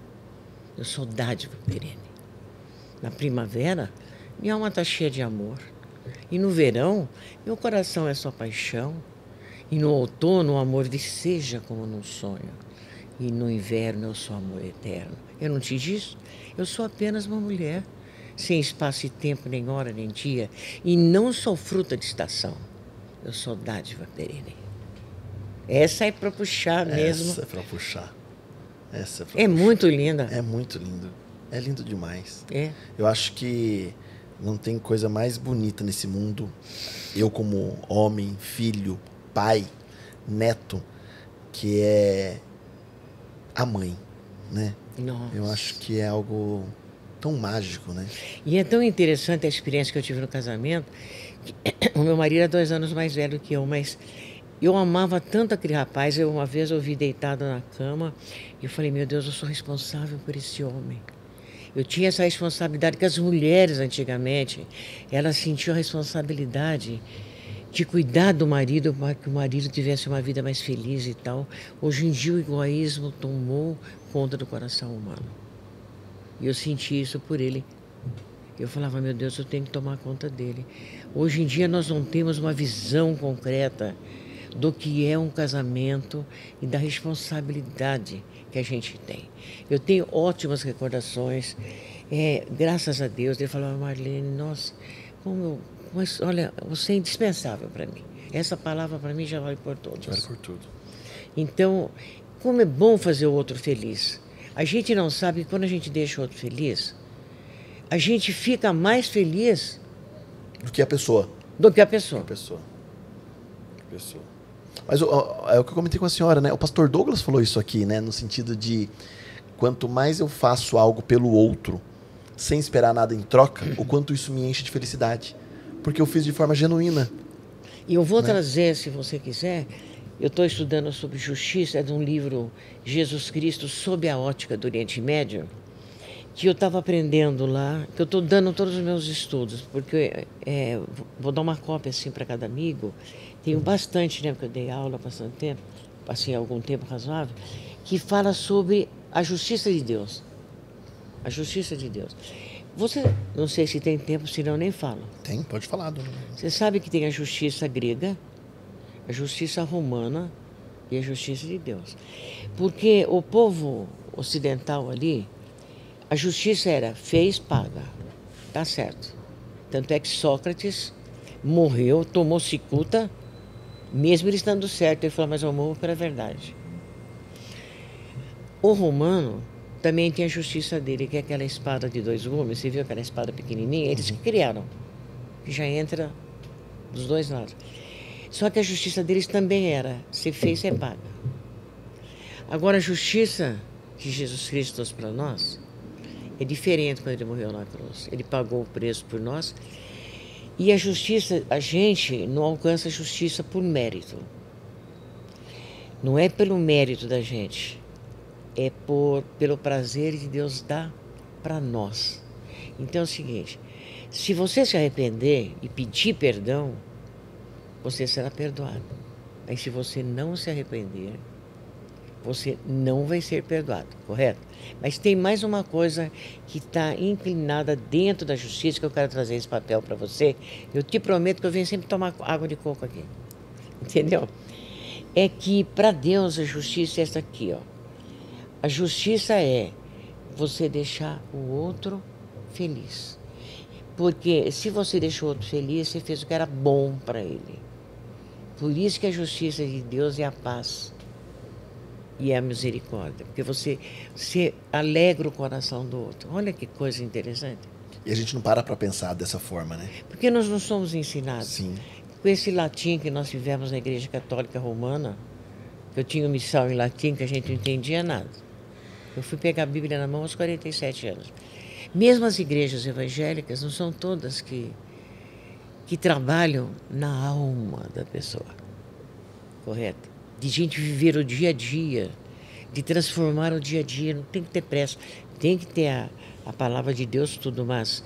Eu sou dádiva perene. Na primavera, minha alma está cheia de amor. E no verão, meu coração é só paixão. E no outono, o amor viceja como num sonho. E no inverno, eu sou amor eterno. Eu não te disse? Eu sou apenas uma mulher, sem espaço e tempo, nem hora, nem dia. E não sou fruta de estação. Eu sou dádiva perene. Essa é para puxar mesmo. Essa é pra puxar. Essa é pra É puxar. muito linda. É muito lindo. É lindo demais. É. Eu acho que não tem coisa mais bonita nesse mundo. Eu, como homem, filho, pai, neto, que é a mãe, né? Nossa. Eu acho que é algo tão mágico, né? E é tão interessante a experiência que eu tive no casamento. o meu marido é dois anos mais velho que eu, mas eu amava tanto aquele rapaz. Eu uma vez ouvi deitado na cama e eu falei: Meu Deus, eu sou responsável por esse homem. Eu tinha essa responsabilidade que as mulheres antigamente elas sentiam a responsabilidade de cuidar do marido para que o marido tivesse uma vida mais feliz e tal. Hoje em dia o egoísmo tomou conta do coração humano. E eu senti isso por ele. Eu falava, meu Deus, eu tenho que tomar conta dele. Hoje em dia nós não temos uma visão concreta do que é um casamento e da responsabilidade que a gente tem. Eu tenho ótimas recordações, é, graças a Deus. Ele falava, Marlene, nossa, como eu, mas olha, você é indispensável para mim. Essa palavra para mim já vale por todas. Vale por tudo. Então, como é bom fazer o outro feliz. A gente não sabe que quando a gente deixa o outro feliz, a gente fica mais feliz Do que a pessoa. do que a pessoa. A pessoa. A pessoa. Mas ó, ó, é o que eu comentei com a senhora, né? O pastor Douglas falou isso aqui, né? No sentido de quanto mais eu faço algo pelo outro, sem esperar nada em troca, o quanto isso me enche de felicidade. Porque eu fiz de forma genuína. E eu vou trazer, se você quiser, eu estou estudando sobre justiça, é de um livro Jesus Cristo sob a ótica do Oriente Médio, que eu estava aprendendo lá, que eu estou dando todos os meus estudos, porque é, vou dar uma cópia assim para cada amigo. Tenho bastante, né, porque eu dei aula há bastante tempo, assim, algum tempo razoável, que fala sobre a justiça de Deus. A justiça de Deus. Você, não sei se tem tempo, senão nem falo. Tem? Pode falar, dona. Você sabe que tem a justiça grega, a justiça romana e a justiça de Deus. Porque o povo ocidental ali, a justiça era fez, paga. Tá certo. Tanto é que Sócrates morreu, tomou cicuta, mesmo ele estando certo. Ele falou, mas eu morro pela verdade. O romano também tem a justiça dele, que é aquela espada de dois gumes. Você viu aquela espada pequenininha? Eles que criaram. Que já entra dos dois lados. Só que a justiça deles também era: se fez, você paga. Agora, a justiça que Jesus Cristo trouxe para nós é diferente quando ele morreu na cruz. Ele pagou o preço por nós. E a justiça, a gente não alcança a justiça por mérito. Não é pelo mérito da gente, é por, pelo prazer que Deus dá para nós. Então é o seguinte: se você se arrepender e pedir perdão, você será perdoado. Mas se você não se arrepender, você não vai ser perdoado, correto? Mas tem mais uma coisa que está inclinada dentro da justiça que eu quero trazer esse papel para você. Eu te prometo que eu venho sempre tomar água de coco aqui. Entendeu? É que para Deus a justiça é essa aqui, ó. A justiça é você deixar o outro feliz. Porque se você deixou o outro feliz, você fez o que era bom para ele. Por isso que a justiça de Deus é a paz e a misericórdia. Porque você, você alegra o coração do outro. Olha que coisa interessante. E a gente não para para pensar dessa forma, né? Porque nós não somos ensinados. Sim. Com esse latim que nós tivemos na Igreja Católica Romana, que eu tinha missão em latim que a gente não entendia nada. Eu fui pegar a Bíblia na mão aos 47 anos. Mesmo as igrejas evangélicas não são todas que, que trabalham na alma da pessoa. Correto? De gente viver o dia a dia, de transformar o dia a dia. Não tem que ter pressa. Tem que ter a, a palavra de Deus, tudo, mas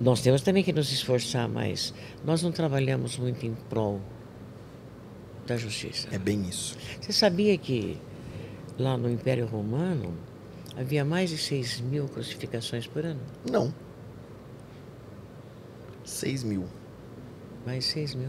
nós temos também que nos esforçar mais. Nós não trabalhamos muito em prol da justiça. É bem isso. Você sabia que lá no Império Romano havia mais de 6 mil crucificações por ano? Não. 6 mil. Mais de 6 mil.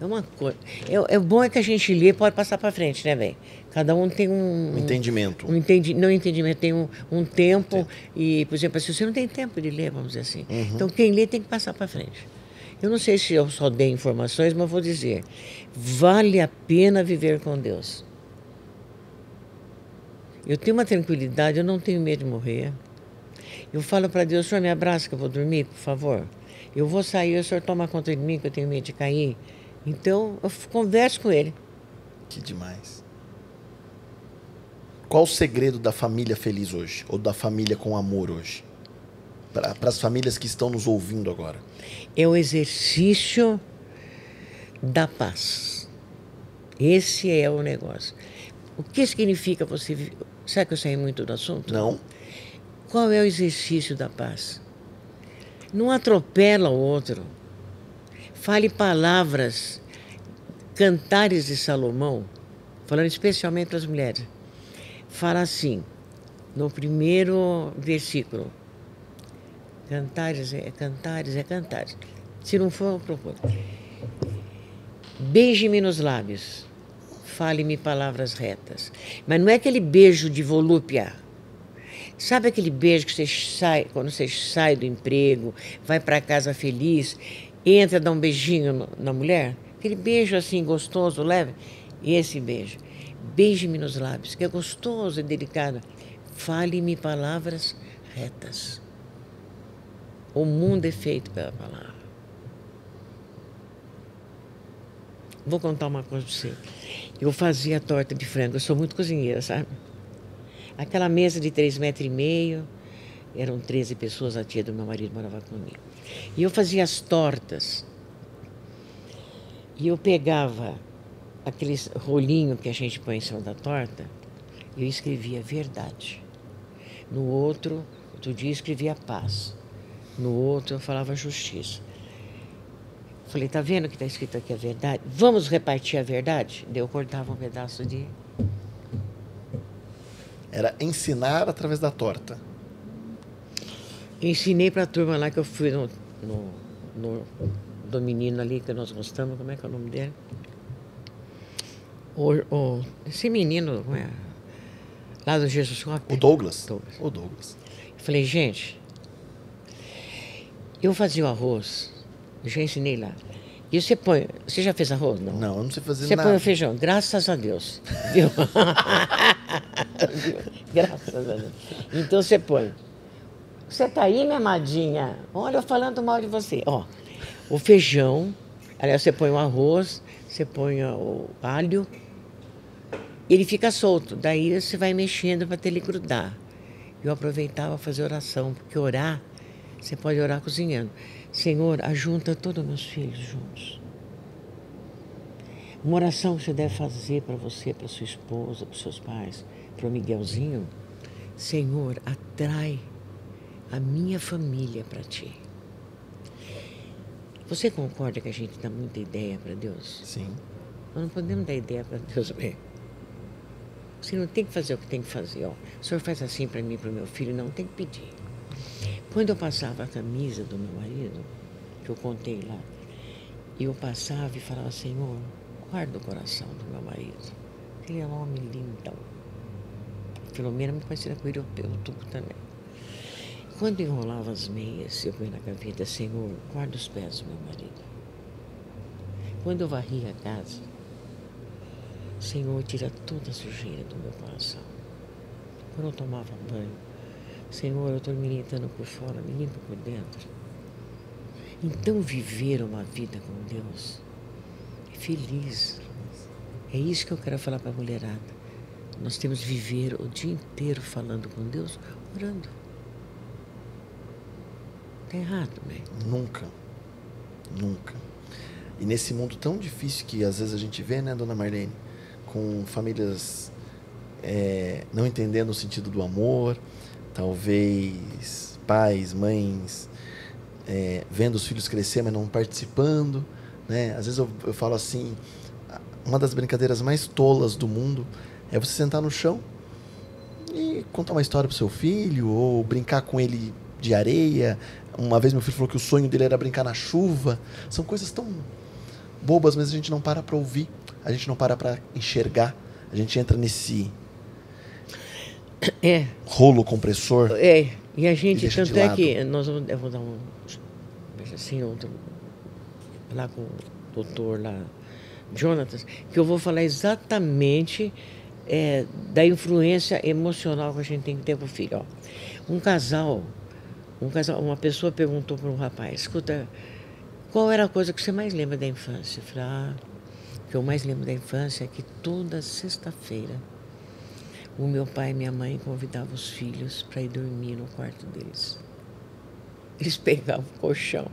É uma coisa. É, é bom é que a gente lê pode passar para frente, né, velho? Cada um tem um. Um entendimento. Um entendi, não entendimento, tem um, um tempo. E, por exemplo, se você não tem tempo de ler, vamos dizer assim. Então, quem lê tem que passar para frente. Eu não sei se eu só dei informações, mas vou dizer: vale a pena viver com Deus. Eu tenho uma tranquilidade, eu não tenho medo de morrer. Eu falo para Deus, Senhor, me abraça que eu vou dormir, por favor. Eu vou sair, o Senhor toma conta de mim, que eu tenho medo de cair. Então, eu converso com Ele. Que demais. Qual o segredo da família feliz hoje? Ou da família com amor hoje? Para as famílias que estão nos ouvindo agora. É o exercício da paz. Esse é o negócio. O que significa você... Sabe que eu saí muito do assunto? Não? Qual é o exercício da paz? Não atropela o outro. Fale palavras, cantares de Salomão, falando especialmente para as mulheres. Fala assim, no primeiro versículo. Cantares é cantares, é cantares. Se não for, eu procuro. Beije-me nos lábios, fale-me palavras retas. Mas não é aquele beijo de volúpia. Sabe aquele beijo que você sai, quando você sai do emprego, vai para casa feliz, entra, dá um beijinho no- na mulher? Aquele beijo assim gostoso, leve? Esse beijo. Beije-me nos lábios, que é gostoso e delicado. Fale-me palavras retas. O mundo é feito pela palavra. Vou contar uma coisa para você. Eu fazia torta de frango, eu sou muito cozinheira, sabe? Aquela mesa de três metros e meio, eram 13 pessoas, a tia do meu marido morava comigo. E eu fazia as tortas. E eu pegava aquele rolinho que a gente põe em cima da torta, eu escrevia verdade. No outro, outro dia escrevia paz. No outro eu falava justiça. Falei, tá vendo que está escrito aqui a verdade? Vamos repartir a verdade? Daí eu cortava um pedaço de. Era ensinar através da torta. Ensinei para a turma lá que eu fui no, no, no- do menino ali que nós gostamos, como é que é o nome dele? O, o- esse menino, como é? lá do Jesus Shop. O Douglas. Douglas. O Douglas. Eu falei, gente, eu fazia o arroz, eu já ensinei lá. E você põe. Você já fez arroz? Não. Não, eu não sei fazer Você nada. põe o feijão, graças a Deus. Viu? Graças a Deus. Então você põe. Você tá aí, minha amadinha? Olha, eu falando mal de você. Ó, o feijão, aliás, você põe o arroz, você põe o alho, ele fica solto. Daí você vai mexendo para ele grudar. Eu aproveitava fazer oração, porque orar, você pode orar cozinhando. Senhor, ajunta todos os meus filhos juntos. Uma oração que você deve fazer para você, para sua esposa, para seus pais, para o Miguelzinho. Senhor, atrai a minha família para ti. Você concorda que a gente dá muita ideia para Deus? Sim. Nós não podemos dar ideia para Deus bem. Você não tem que fazer o que tem que fazer. Ó. O senhor faz assim para mim, para o meu filho, não tem que pedir. Quando eu passava a camisa do meu marido, que eu contei lá, eu passava e falava, Senhor, guarda o coração do meu marido. Ele é um homem lindão. Filomena me parecia com ele, eu, eu tudo também. Quando enrolava as meias, eu punha na gaveta, Senhor, guarda os pés do meu marido. Quando eu varria a casa, Senhor, tira toda a sujeira do meu coração. Quando eu tomava banho, Senhor, eu estou me limpando por fora, me limpa por dentro. Então, viver uma vida com Deus é feliz. É isso que eu quero falar para a mulherada. Nós temos que viver o dia inteiro falando com Deus, orando. Está errado, né? Nunca. Nunca. E nesse mundo tão difícil que às vezes a gente vê, né, dona Marlene? Com famílias é, não entendendo o sentido do amor, talvez pais, mães é, vendo os filhos crescer, mas não participando. Né? Às vezes eu, eu falo assim: uma das brincadeiras mais tolas do mundo é você sentar no chão e contar uma história pro seu filho, ou brincar com ele de areia. Uma vez meu filho falou que o sonho dele era brincar na chuva. São coisas tão bobas, mas a gente não para para ouvir, a gente não para para enxergar. A gente entra nesse é. rolo compressor. É, e a gente, E tanto é que nós vamos, eu vou dar um, assim, outro, lá com o doutor lá, Jonatas, que eu vou falar exatamente é, da influência emocional que a gente tem que ter para o filho. Ó. Um casal, um casal, uma pessoa perguntou para um rapaz, escuta, qual era a coisa que você mais lembra da infância? Eu falei, ah, o que eu mais lembro da infância é que toda sexta-feira o meu pai e minha mãe convidavam os filhos para ir dormir no quarto deles. Eles pegavam o colchão.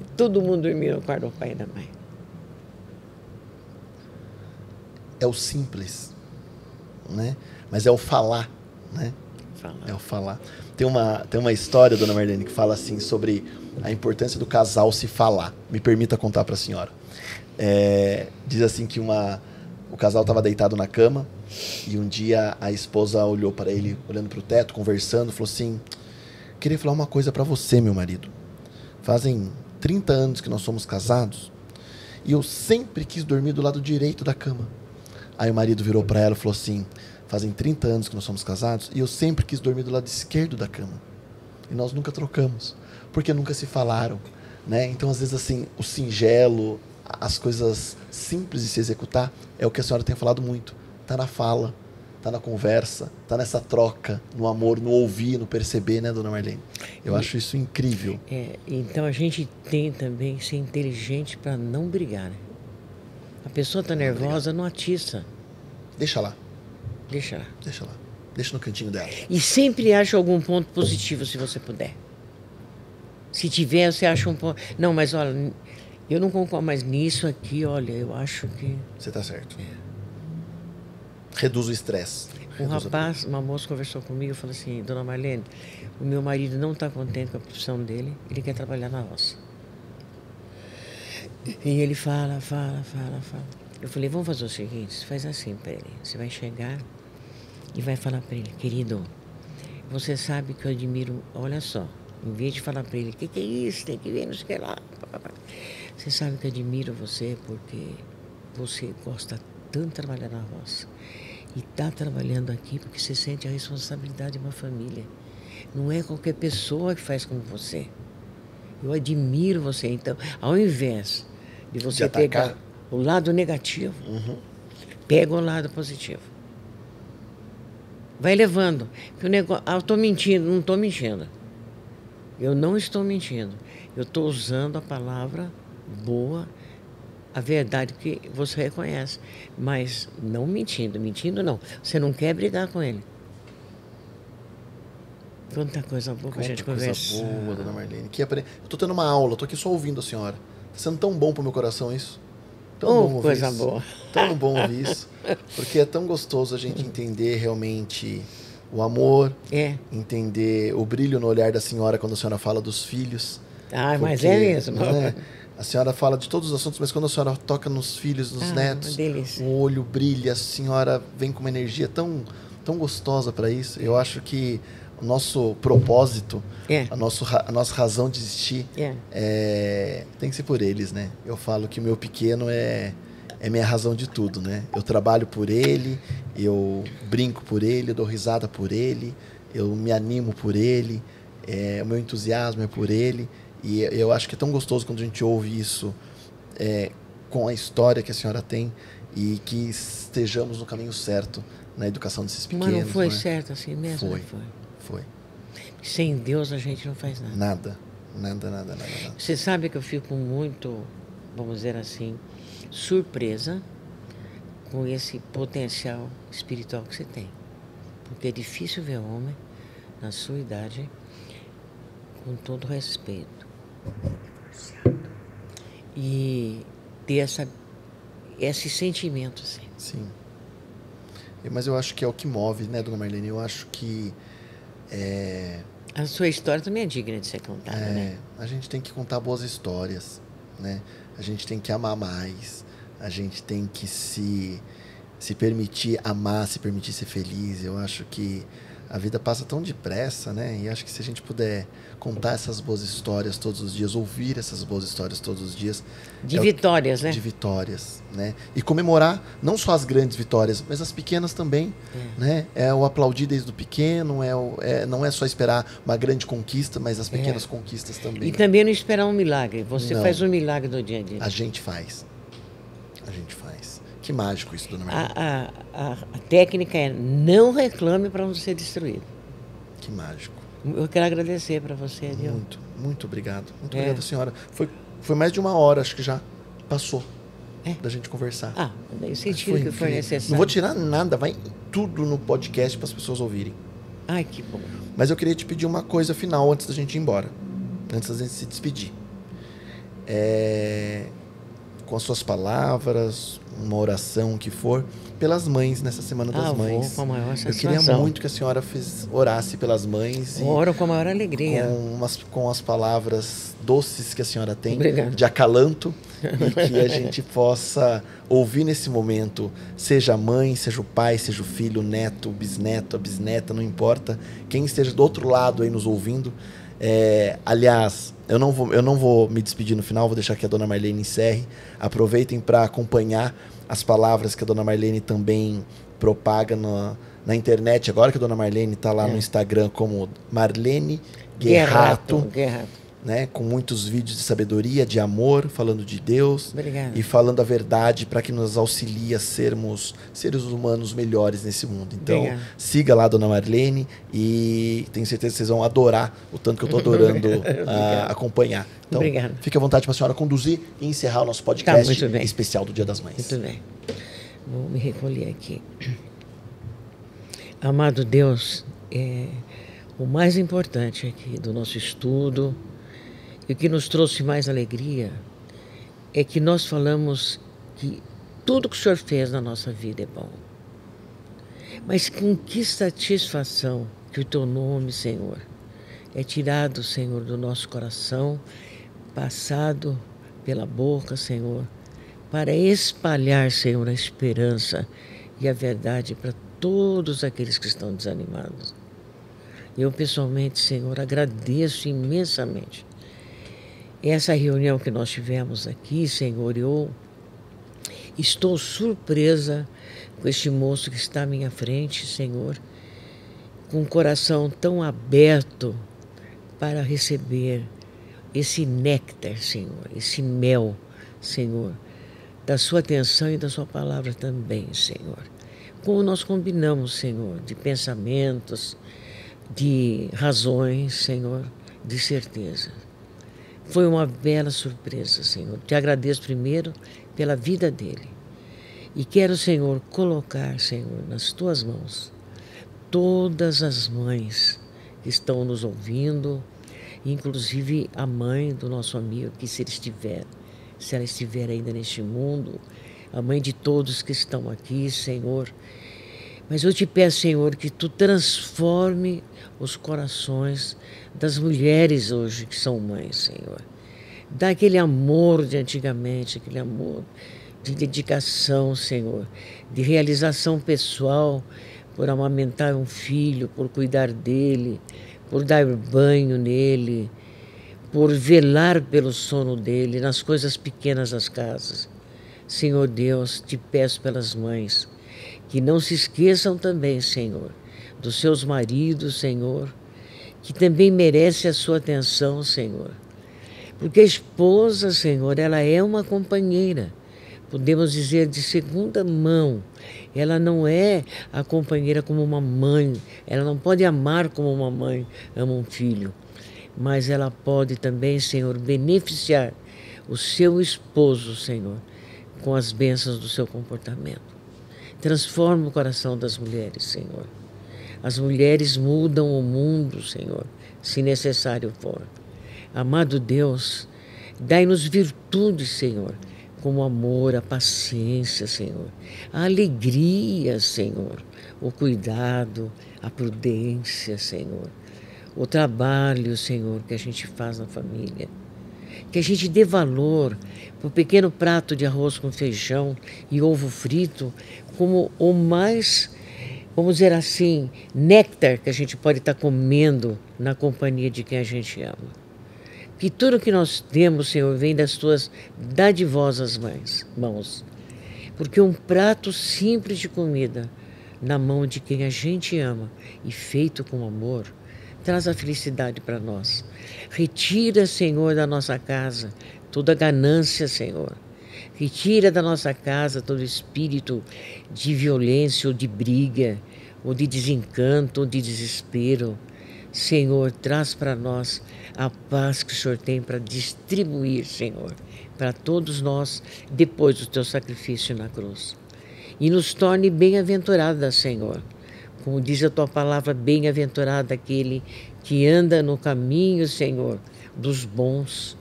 e Todo mundo dormia no quarto do pai e da mãe. É o simples, né? Mas é o falar, né? Fala. É o falar. Tem uma, tem uma história, dona Marlene, que fala assim sobre a importância do casal se falar. Me permita contar para a senhora. É, diz assim que uma, o casal estava deitado na cama e um dia a esposa olhou para ele, olhando para o teto, conversando, falou assim: Queria falar uma coisa para você, meu marido. Fazem 30 anos que nós somos casados e eu sempre quis dormir do lado direito da cama. Aí o marido virou para ela e falou assim: Fazem 30 anos que nós somos casados e eu sempre quis dormir do lado esquerdo da cama. E nós nunca trocamos, porque nunca se falaram, né? Então, às vezes assim, o singelo, as coisas simples de se executar é o que a senhora tem falado muito. Tá na fala, tá na conversa, tá nessa troca, no amor, no ouvir, no perceber, né, dona Marlene? Eu acho isso incrível. É, então a gente tem também que ser inteligente para não brigar. né? A pessoa está nervosa, não atiça. Deixa lá, Deixa lá. deixa lá. Deixa no cantinho dela. E sempre acha algum ponto positivo, se você puder. Se tiver, você acha um ponto. Não, mas olha, eu não concordo mais nisso aqui, olha, eu acho que. Você tá certo. Reduz o estresse. Um Reduz rapaz, uma moça conversou comigo e falou assim, dona Marlene, o meu marido não está contente com a profissão dele, ele quer trabalhar na roça. E ele fala, fala, fala, fala. Eu falei, vamos fazer o seguinte, você faz assim para ele. Você vai chegar e vai falar para ele, querido, você sabe que eu admiro, olha só, em vez de falar para ele, o que, que é isso, tem que ver, não sei o que lá. Você sabe que eu admiro você porque você gosta tanto de trabalhar na roça. E está trabalhando aqui porque você sente a responsabilidade de uma família. Não é qualquer pessoa que faz como você. Eu admiro você. Então, ao invés de você atacar. pegar o lado negativo, pega o lado positivo. Vai levando. Porque o negócio, ah, eu estou mentindo, não estou mentindo. Eu não estou mentindo. Eu estou usando a palavra boa, a verdade que você reconhece. Mas não mentindo. Mentindo não. Você não quer brigar com ele. Quanta coisa boa que a gente coisa conversa. boa, dona Marlene. Que apre... Eu tô tendo uma aula, tô aqui só ouvindo a senhora. Tá sendo tão bom pro meu coração isso. Tão Oh, bom ouvir coisa isso. boa. Tão bom ouvir isso. Porque é tão gostoso a gente entender realmente o amor, É. entender o brilho no olhar da senhora quando a senhora fala dos filhos. Ah, mas Porque, é mesmo. né, a senhora fala de todos os assuntos, mas quando a senhora toca nos filhos, nos Ah, netos, o olho brilha, a senhora vem com uma energia tão, tão gostosa para isso. Eu acho que nosso propósito, É. a, nosso, a nossa razão de existir É. é, tem que ser por eles, né? Eu falo que o meu pequeno é, é minha razão de tudo, né? Eu trabalho por ele, eu brinco por ele, eu dou risada por ele, eu me animo por ele, é, o meu entusiasmo é por ele. E eu acho que é tão gostoso quando a gente ouve isso é, com a história que a senhora tem e que estejamos no caminho certo na educação desses pequenos. Mas não foi né? certo assim mesmo? Foi. não foi. Foi. Sem Deus a gente não faz nada. Nada. Nada, nada, nada, nada. Você sabe que eu fico muito, vamos dizer assim, surpresa com esse potencial espiritual que você tem. Porque é difícil ver homem na sua idade, com todo respeito, e ter essa, esse sentimento assim. Sim. Mas eu acho que é o que move, né, dona Marlene? Eu acho que é, A sua história também é digna de ser contada, é, né? a gente tem que contar boas histórias, né? A gente tem que amar mais, a gente tem que se, se permitir amar, se permitir ser feliz. Eu acho que a vida passa tão depressa, né? E acho que se a gente puder contar essas boas histórias todos os dias, ouvir essas boas histórias todos os dias, De é vitórias, né? de vitórias, né? E comemorar não só as grandes vitórias, mas as pequenas também, né? É o aplaudir desde o pequeno, é, o, é não é só esperar uma grande conquista, mas as pequenas conquistas também. É. E também não esperar um milagre. Você Não. faz um milagre do dia a dia. A gente faz. A gente faz. Que mágico isso, dona Marlene. A, a, a, técnica é não reclame para não ser destruído. Que mágico. Eu quero agradecer para você, viu? Muito, muito obrigado. Muito É. obrigado, senhora. Foi, foi mais de uma hora, acho que já passou É. da gente conversar. Ah, eu senti que foi necessário. Não vou tirar nada, vai tudo no podcast para as pessoas ouvirem. Ai, que bom. Mas eu queria te pedir uma coisa final antes da gente ir embora. Antes da gente se despedir. É, Com as suas palavras, uma oração que for, pelas mães nessa Semana das Ah, vou Mães. com a maior eu satisfação. queria muito que a senhora fez, orasse pelas mães e Oro com a maior alegria. com, umas, com as palavras doces que a senhora tem, de acalanto, e que a gente possa ouvir nesse momento, seja a mãe, seja o pai, seja o filho, o neto, o bisneto, a bisneta, não importa, quem esteja do outro lado aí nos ouvindo. É, aliás, eu não, vou, eu não vou me despedir no final, vou deixar que a dona Marlene encerre. Aproveitem para acompanhar as palavras que a dona Marlene também propaga na, na internet. Agora que a dona Marlene está lá É. no Instagram como Marlene Guerrato, Guerrato. Né, com muitos vídeos de sabedoria, de amor, falando de Deus Obrigada. e falando a verdade para que nos auxilie a sermos seres humanos melhores nesse mundo. Então, Obrigada. siga lá, dona Marlene, e tenho certeza que vocês vão adorar o tanto que eu estou adorando ah, acompanhar. Então, Obrigada. fique à vontade para a senhora conduzir e encerrar o nosso podcast muito bem. especial do Dia das Mães. Muito bem. Vou me recolher aqui. Amado Deus, é, o mais importante aqui do nosso estudo e o que nos trouxe mais alegria é que nós falamos que tudo que o Senhor fez na nossa vida é bom. Mas com que satisfação que o teu nome, Senhor, é tirado, Senhor, do nosso coração, passado pela boca, Senhor, para espalhar, Senhor, a esperança e a verdade para todos aqueles que estão desanimados. Eu, pessoalmente, Senhor, agradeço imensamente essa reunião que nós tivemos aqui, Senhor. Eu estou surpresa com este moço que está à minha frente, Senhor, com o coração tão aberto para receber esse néctar, Senhor, esse mel, Senhor, da sua atenção e da sua palavra também, Senhor. Como nós combinamos, Senhor, de pensamentos, de razões, Senhor, de certeza. Foi uma bela surpresa, Senhor. Te agradeço primeiro pela vida dele. E quero, Senhor, colocar, Senhor, nas tuas mãos todas as mães que estão nos ouvindo, inclusive a mãe do nosso amigo, que se ele estiver se ela estiver ainda neste mundo, a mãe de todos que estão aqui, Senhor. Mas eu te peço, Senhor, que tu transforme os corações das mulheres hoje que são mães, Senhor. Dá aquele amor de antigamente, aquele amor de dedicação, Senhor, de realização pessoal por amamentar um filho, por cuidar dele, por dar banho nele, por velar pelo sono dele, nas coisas pequenas das casas. Senhor Deus, te peço pelas mães, que não se esqueçam também, Senhor, dos seus maridos, Senhor, que também merece a sua atenção, Senhor. Porque a esposa, Senhor, ela é uma companheira, podemos dizer de segunda mão. Ela não é a companheira como uma mãe, ela não pode amar como uma mãe ama um filho, mas ela pode também, Senhor, beneficiar o seu esposo, Senhor, com as bênçãos do seu comportamento. Transforma o coração das mulheres, Senhor. As mulheres mudam o mundo, Senhor, se necessário for. Amado Deus, dai-nos virtudes, Senhor, como o amor, a paciência, Senhor, a alegria, Senhor, o cuidado, a prudência, Senhor, o trabalho, Senhor, que a gente faz na família. Que a gente dê valor para o pequeno prato de arroz com feijão e ovo frito como o mais vamos dizer assim, néctar que a gente pode estar comendo na companhia de quem a gente ama. Que tudo que nós temos, Senhor, vem das tuas dadivosas mãos, mãos. Porque um prato simples de comida na mão de quem a gente ama e feito com amor, traz a felicidade para nós. Retira, Senhor, da nossa casa toda ganância, Senhor Retira da nossa casa todo espírito de violência ou de briga, ou de desencanto, ou de desespero. Senhor, traz para nós a paz que o Senhor tem para distribuir, Senhor, para todos nós depois do teu sacrifício na cruz. E nos torne bem-aventuradas, Senhor. Como diz a tua palavra, bem-aventurado aquele que anda no caminho, Senhor, dos bons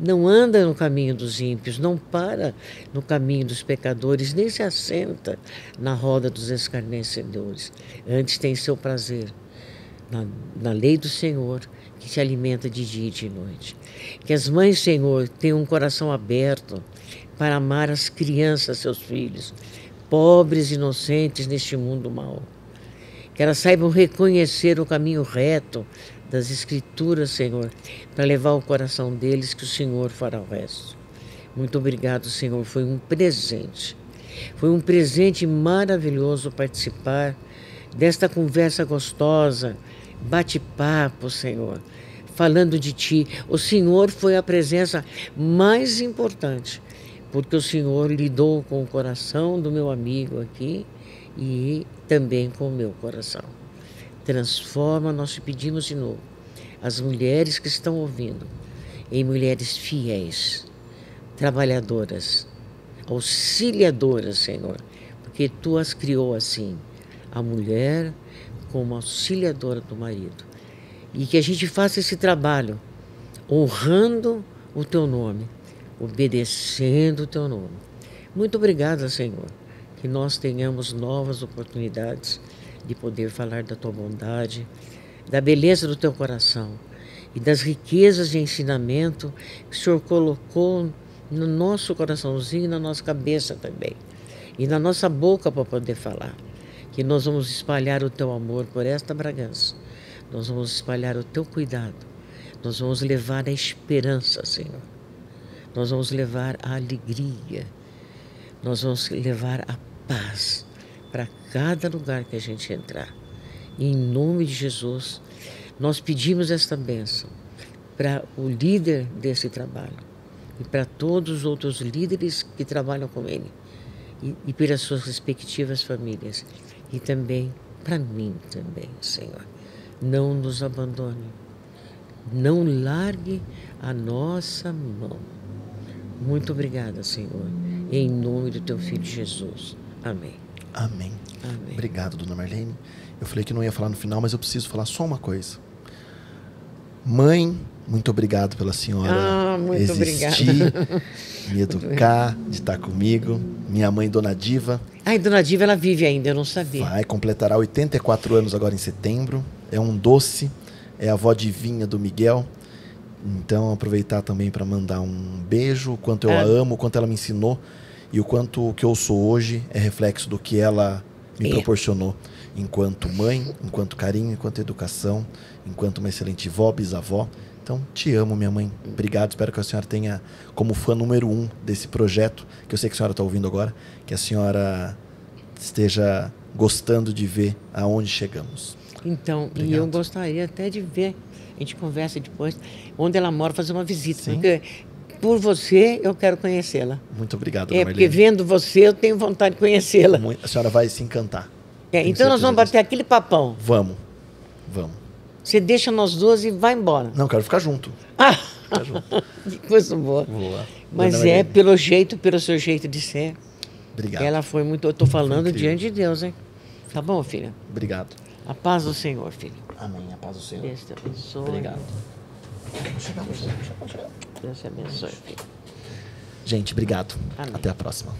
não anda no caminho dos ímpios, não para no caminho dos pecadores, nem se assenta na roda dos escarnecedores. Antes tem seu prazer na, na lei do Senhor, que se alimenta de dia e de noite. Que as mães, Senhor, tenham um coração aberto para amar as crianças, seus filhos, pobres inocentes neste mundo mau. Que elas saibam reconhecer o caminho reto das Escrituras, Senhor, para levar ao coração deles que o Senhor fará o resto. Muito obrigado, Senhor. Foi um presente. Foi um presente maravilhoso participar desta conversa gostosa, bate-papo, Senhor, falando de Ti. O Senhor foi a presença mais importante, porque o Senhor lidou com o coração do meu amigo aqui e também com o meu coração. Transforma, nós te pedimos de novo, as mulheres que estão ouvindo, em mulheres fiéis, trabalhadoras, auxiliadoras, Senhor, porque tu as criou assim, a mulher como auxiliadora do marido. E que a gente faça esse trabalho honrando o teu nome, obedecendo o teu nome. Muito obrigada, Senhor, que nós tenhamos novas oportunidades de poder falar da tua bondade, da beleza do teu coração e das riquezas de ensinamento que o Senhor colocou no nosso coraçãozinho e na nossa cabeça também, e na nossa boca para poder falar. Que nós vamos espalhar o teu amor por esta Bragança, nós vamos espalhar o teu cuidado, nós vamos levar a esperança, Senhor, nós vamos levar a alegria, nós vamos levar a paz para cada lugar que a gente entrar. Em nome de Jesus, nós pedimos esta bênção para o líder desse trabalho e para todos os outros líderes que trabalham com ele e, e pelas suas respectivas famílias e também para mim também, Senhor. Não nos abandone. Não largue a nossa mão. Muito obrigada, Senhor. Em nome do teu filho Jesus. Amém. Amém. Amém. Obrigado, dona Marlene. Eu falei que não ia falar no final, mas eu preciso falar só uma coisa. Mãe, muito obrigado pela senhora Ah, muito existir, obrigada. me educar, de estar comigo. Minha mãe, Dona Diva, Ai, Dona Diva, ela vive ainda, eu não sabia. vai completará 84 anos agora em setembro. É um doce, é a avó divinha do Miguel. Então, aproveitar também para mandar um beijo, o quanto eu Ah. a amo, o quanto ela me ensinou e o quanto o que eu sou hoje é reflexo do que ela me É. proporcionou enquanto mãe, enquanto carinho, enquanto educação, enquanto uma excelente vó, bisavó. Então, te amo, minha mãe. Obrigado. Espero que a senhora tenha como fã número um desse projeto, que eu sei que a senhora está ouvindo agora, que a senhora esteja gostando de ver aonde chegamos. Então, e eu gostaria até de ver, a gente conversa depois, onde ela mora, fazer uma visita. Sim. Porque por você eu quero conhecê-la. Muito obrigado, É, porque vendo você eu tenho vontade de conhecê-la. A senhora vai se encantar. É, então nós vamos bater aquele papão. Vamos. Vamos. Você deixa nós duas e vai embora. Não, quero ficar junto. Ah, Ficar junto. que coisa boa. Lá. Mas Dona é pelo jeito, pelo seu jeito de ser. Obrigado. Ela foi muito. Eu estou falando diante de Deus, hein? Tá bom, filha? Obrigado. A paz do Senhor, filho. Amém. A paz do Senhor. Deus te abençoe. Obrigado. Deus te abençoe, filho. Gente, obrigado. Amém. Até a próxima.